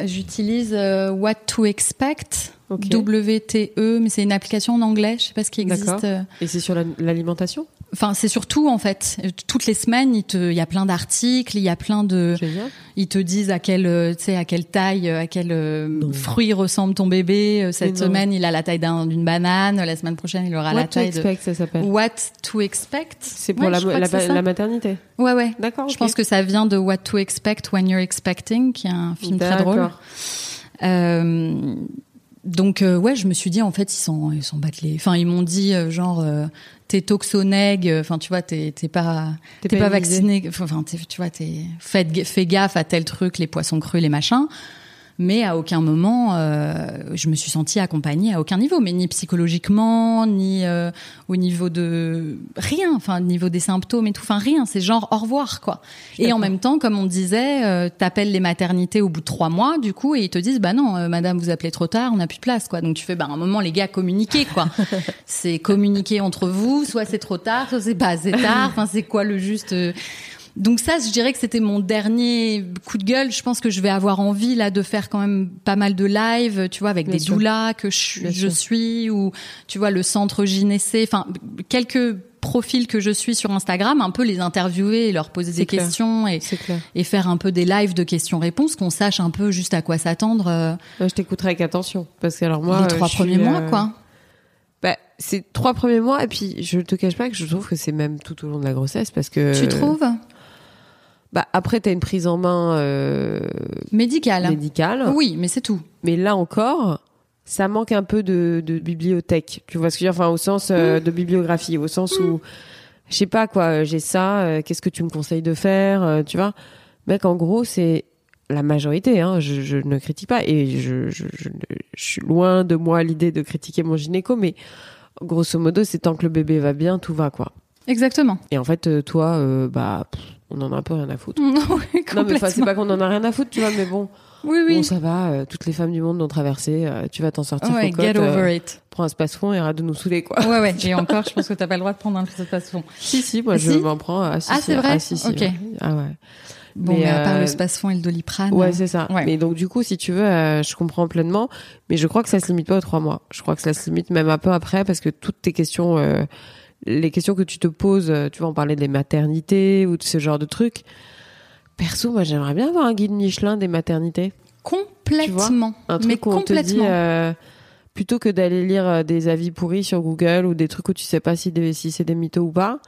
J'utilise euh, What to Expect. WTE, mais c'est une application en anglais, je sais pas ce qui existe. Euh, Et c'est sur la- l'alimentation? Enfin, c'est surtout en fait, toutes les semaines, il te, il y a plein d'articles, il y a plein de, Génial. ils te disent à quelle, euh, tu sais, à quelle taille, euh, à quel euh, fruit ressemble ton bébé. Cette non. semaine, il a la taille d'un- d'une banane. La semaine prochaine, il aura la What to taille de. expect, ça s'appelle. What to expect? C'est pour Ouais, la, maternité. Ouais, ouais. D'accord. Je pense que ça vient de What to Expect When You're Expecting, qui est un film très drôle. Euh, donc euh, ouais, je me suis dit en fait ils s'en ils s'en battent les. Enfin ils m'ont dit euh, genre euh, t'es toxonègue, euh, enfin tu vois t'es t'es pas T'es t'es pas vacciné, enfin tu vois t'es fais fais gaffe à tel truc, les poissons crus, les machins. Mais à aucun moment, euh, je me suis sentie accompagnée à aucun niveau, mais ni psychologiquement, ni euh, au niveau de rien, enfin au niveau des symptômes et tout, enfin rien. C'est genre au revoir quoi. Et en même temps, comme on disait, euh, t'appelles les maternités au bout de trois mois, du coup, et ils te disent bah non, euh, madame, vous appelez trop tard, on n'a plus de place quoi. Donc tu fais bah à un moment les gars communiquez quoi. c'est communiquer entre vous, soit c'est trop tard, soit c'est pas assez tard. Enfin c'est quoi le juste donc ça, je dirais que c'était mon dernier coup de gueule. Je pense que je vais avoir envie là de faire quand même pas mal de live, tu vois, avec Bien des sûr. doulas que je, suis ou tu vois le centre gynécée. Enfin, quelques profils que je suis sur Instagram, un peu les interviewer et leur poser des clair. questions et, faire un peu des lives de questions-réponses, qu'on sache un peu juste à quoi s'attendre euh, Moi, je t'écouterai avec attention. Parce que alors moi. les euh, trois premiers suis, mois, euh, quoi. Bah, c'est trois premiers mois. Et puis, je te cache pas que je trouve que c'est même tout au long de la grossesse. Parce que. Tu trouves? Bah, après, t'as une prise en main euh, Médical. médicale. Oui, mais c'est tout. Mais là encore, ça manque un peu de, de bibliothèque. Tu vois ce que je veux dire? Enfin, au sens euh, Mmh. de bibliographie, au sens où, je sais pas quoi, j'ai ça, euh, qu'est-ce que tu me conseilles de faire euh, Tu vois? Mec, en gros, c'est la majorité, hein, je, je ne critique pas et je, je, je, suis loin de moi l'idée de critiquer mon gynéco, mais grosso modo, c'est tant que le bébé va bien, tout va quoi. Exactement. Et en fait, euh, toi, euh, bah, pff, on en a un peu rien à foutre. Non, oui, Non, mais c'est pas qu'on en a rien à foutre, tu vois, mais bon, Oui, oui. bon ça va, euh, toutes les femmes du monde l'ont traversé, euh, tu vas t'en sortir ouais, cocotte, get euh, over it. prends un space-fond et arrête de nous saouler, quoi. Ouais, ouais. Et encore, je pense que t'as pas le droit de prendre un espace-fond. Si, si, moi, je Si m'en prends. Ah, si, Ah, si, c'est vrai ah, si, si, Ok. ouais. Ah ouais. Bon, Mais, mais, à part euh, le space-fond et le doliprane. Ouais, c'est ça. Ouais. Mais donc, du coup, si tu veux, euh, je comprends pleinement. Mais je crois que ça se limite pas aux trois mois. Je crois que ça se limite même un peu après parce que toutes tes questions, euh, les questions que tu te poses, euh, tu vois, on parlait des maternités ou de ce genre de trucs. Perso, moi, j'aimerais bien avoir un guide Michelin des maternités. complètement. Un truc mais où on te dit, euh, plutôt que d'aller lire euh, des avis pourris sur Google ou des trucs où tu sais pas si, des- si c'est des mythos ou pas.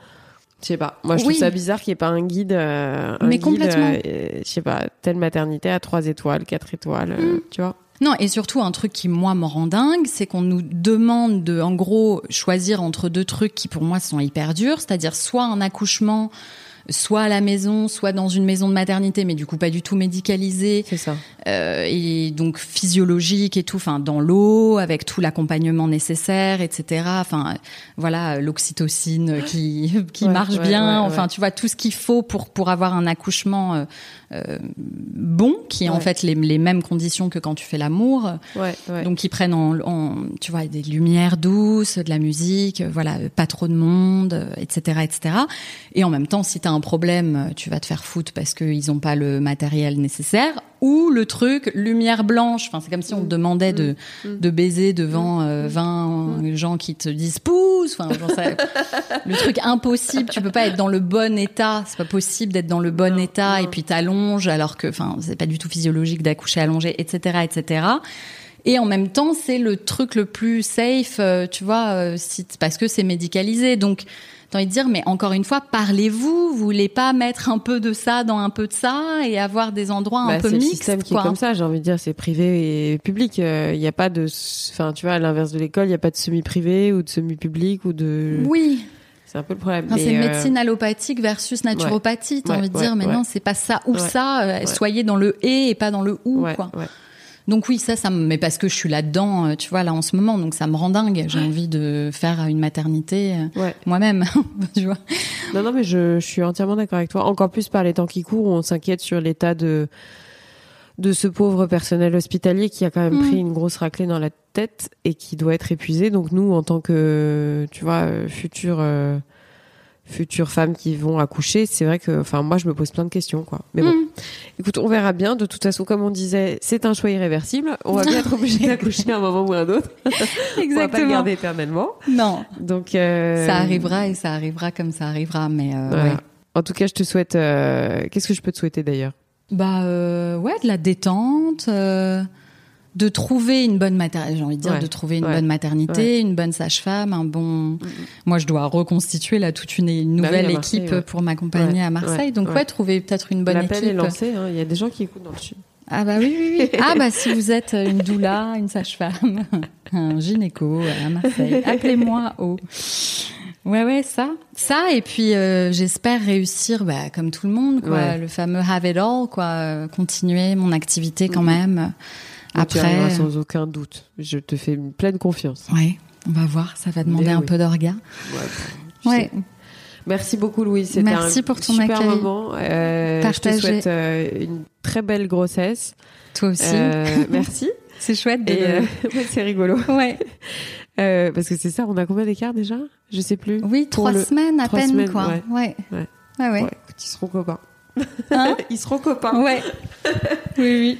Je sais pas. Moi, je Oui. trouve ça bizarre qu'il n'y ait pas un guide. euh, un Mais guide, complètement. euh, je sais pas, telle maternité à 3 étoiles, 4 étoiles, Mm. tu vois. Non, et surtout un truc qui moi me rend dingue, c'est qu'on nous demande de, en gros, choisir entre deux trucs qui pour moi sont hyper durs, c'est-à-dire soit un accouchement, soit à la maison, soit dans une maison de maternité, mais du coup pas du tout médicalisé, C'est ça. euh, et donc physiologique et tout, enfin dans l'eau, avec tout l'accompagnement nécessaire, etc. Enfin voilà, l'oxytocine qui qui Ouais, marche ouais, bien, ouais, enfin tu vois tout ce qu'il faut pour pour avoir un accouchement euh, euh, bon, qui est en fait les, les mêmes conditions que quand tu fais l'amour. Ouais, ouais. Donc ils prennent en, en, tu vois des lumières douces, de la musique, voilà, pas trop de monde, etc., etc. Et en même temps, si t'as un problème, tu vas te faire foutre parce qu'ils ont pas le matériel nécessaire. Ou le truc lumière blanche. Enfin, c'est comme si on te demandait de de baiser devant euh, 20 gens qui te disent pousse. Enfin, le truc impossible. Tu peux pas être dans le bon état. C'est pas possible d'être dans le bon état et puis t'allonges alors que, enfin, c'est pas du tout physiologique d'accoucher allongé, etc., etc. Et en même temps, c'est le truc le plus safe, euh, tu vois, euh, parce que c'est médicalisé. Donc, envie de dire, mais encore une fois, parlez-vous. Vous voulez pas mettre un peu de ça dans un peu de ça et avoir des endroits un Bah, peu c'est le mixtes, système qui quoi. est comme ça, j'ai envie de dire, c'est privé et public. Il n'y a pas de, enfin, tu vois, à l'inverse de l'école, il n'y a pas de semi-privé ou de semi-public ou de. Oui, C'est un peu le problème. Enfin, c'est euh, médecine allopathique versus naturopathie. T'as Ouais, envie de ouais, dire, mais non, c'est pas ça ou ça. euh. Soyez dans le et et pas dans le ou, quoi. Donc oui, ça, ça me, mais parce que je suis là-dedans, euh, tu vois, là en ce moment, donc ça me rend dingue. J'ai envie de faire une maternité euh, Ouais. moi-même, tu vois. Non, non, mais je, je suis entièrement d'accord avec toi. Encore plus par les temps qui courent, on s'inquiète sur l'état de de ce pauvre personnel hospitalier qui a quand même Mm. pris une grosse raclée dans la tête et qui doit être épuisé. Donc nous, en tant que, tu vois, euh, futures euh, futures femmes qui vont accoucher, c'est vrai que, enfin, moi, je me pose plein de questions, quoi. Mais bon, Mm. écoute, on verra bien. De toute façon, comme on disait, c'est un choix irréversible. On va bien être obligé d'accoucher à un moment ou à un autre. On va pas le garder éternellement. Non, Donc euh, ça arrivera et ça arrivera comme ça arrivera, mais euh, voilà. ouais. En tout cas, je te souhaite. euh, Qu'est-ce que je peux te souhaiter d'ailleurs? Bah ouais, de la détente, de trouver une bonne maternité. J'ai envie de dire Ouais, de trouver une ouais, bonne maternité, une bonne sage-femme, un bon. Moi, je dois reconstituer là toute une, une Bah oui, nouvelle équipe pour m'accompagner à Marseille. Donc ouais, trouver peut-être une bonne L'appel est équipe. lancé. hein. Il y a des gens qui écoutent dans le sud. Ah bah oui, oui, oui. Ah bah si vous êtes une doula, une sage-femme, un gynéco à Marseille, appelez-moi au. Ouais ouais ça, ça et puis euh, j'espère réussir bah comme tout le monde quoi, Ouais. le fameux have it all quoi, euh, continuer mon activité quand même. Après, arriveras sans aucun doute. Je te fais une pleine confiance. ouais, on va voir, ça va demander Mais un oui. peu d'orga. Ouais. sais. Merci beaucoup, Louise. C'était Merci un pour ton super accueil. moment. Euh, je te souhaite euh, une très belle grossesse. Toi aussi. Euh, merci. C'est chouette de. Euh, ouais, c'est rigolo. Ouais. Euh, parce que c'est ça. On a combien d'écart déjà? Je sais plus. Oui, trois le- semaines à trois peine semaines, quoi. ouais. Ouais. Ouais. Ah ouais. Ouais, écoute, ils seront copains. Hein? Ils seront copains. ouais. oui oui.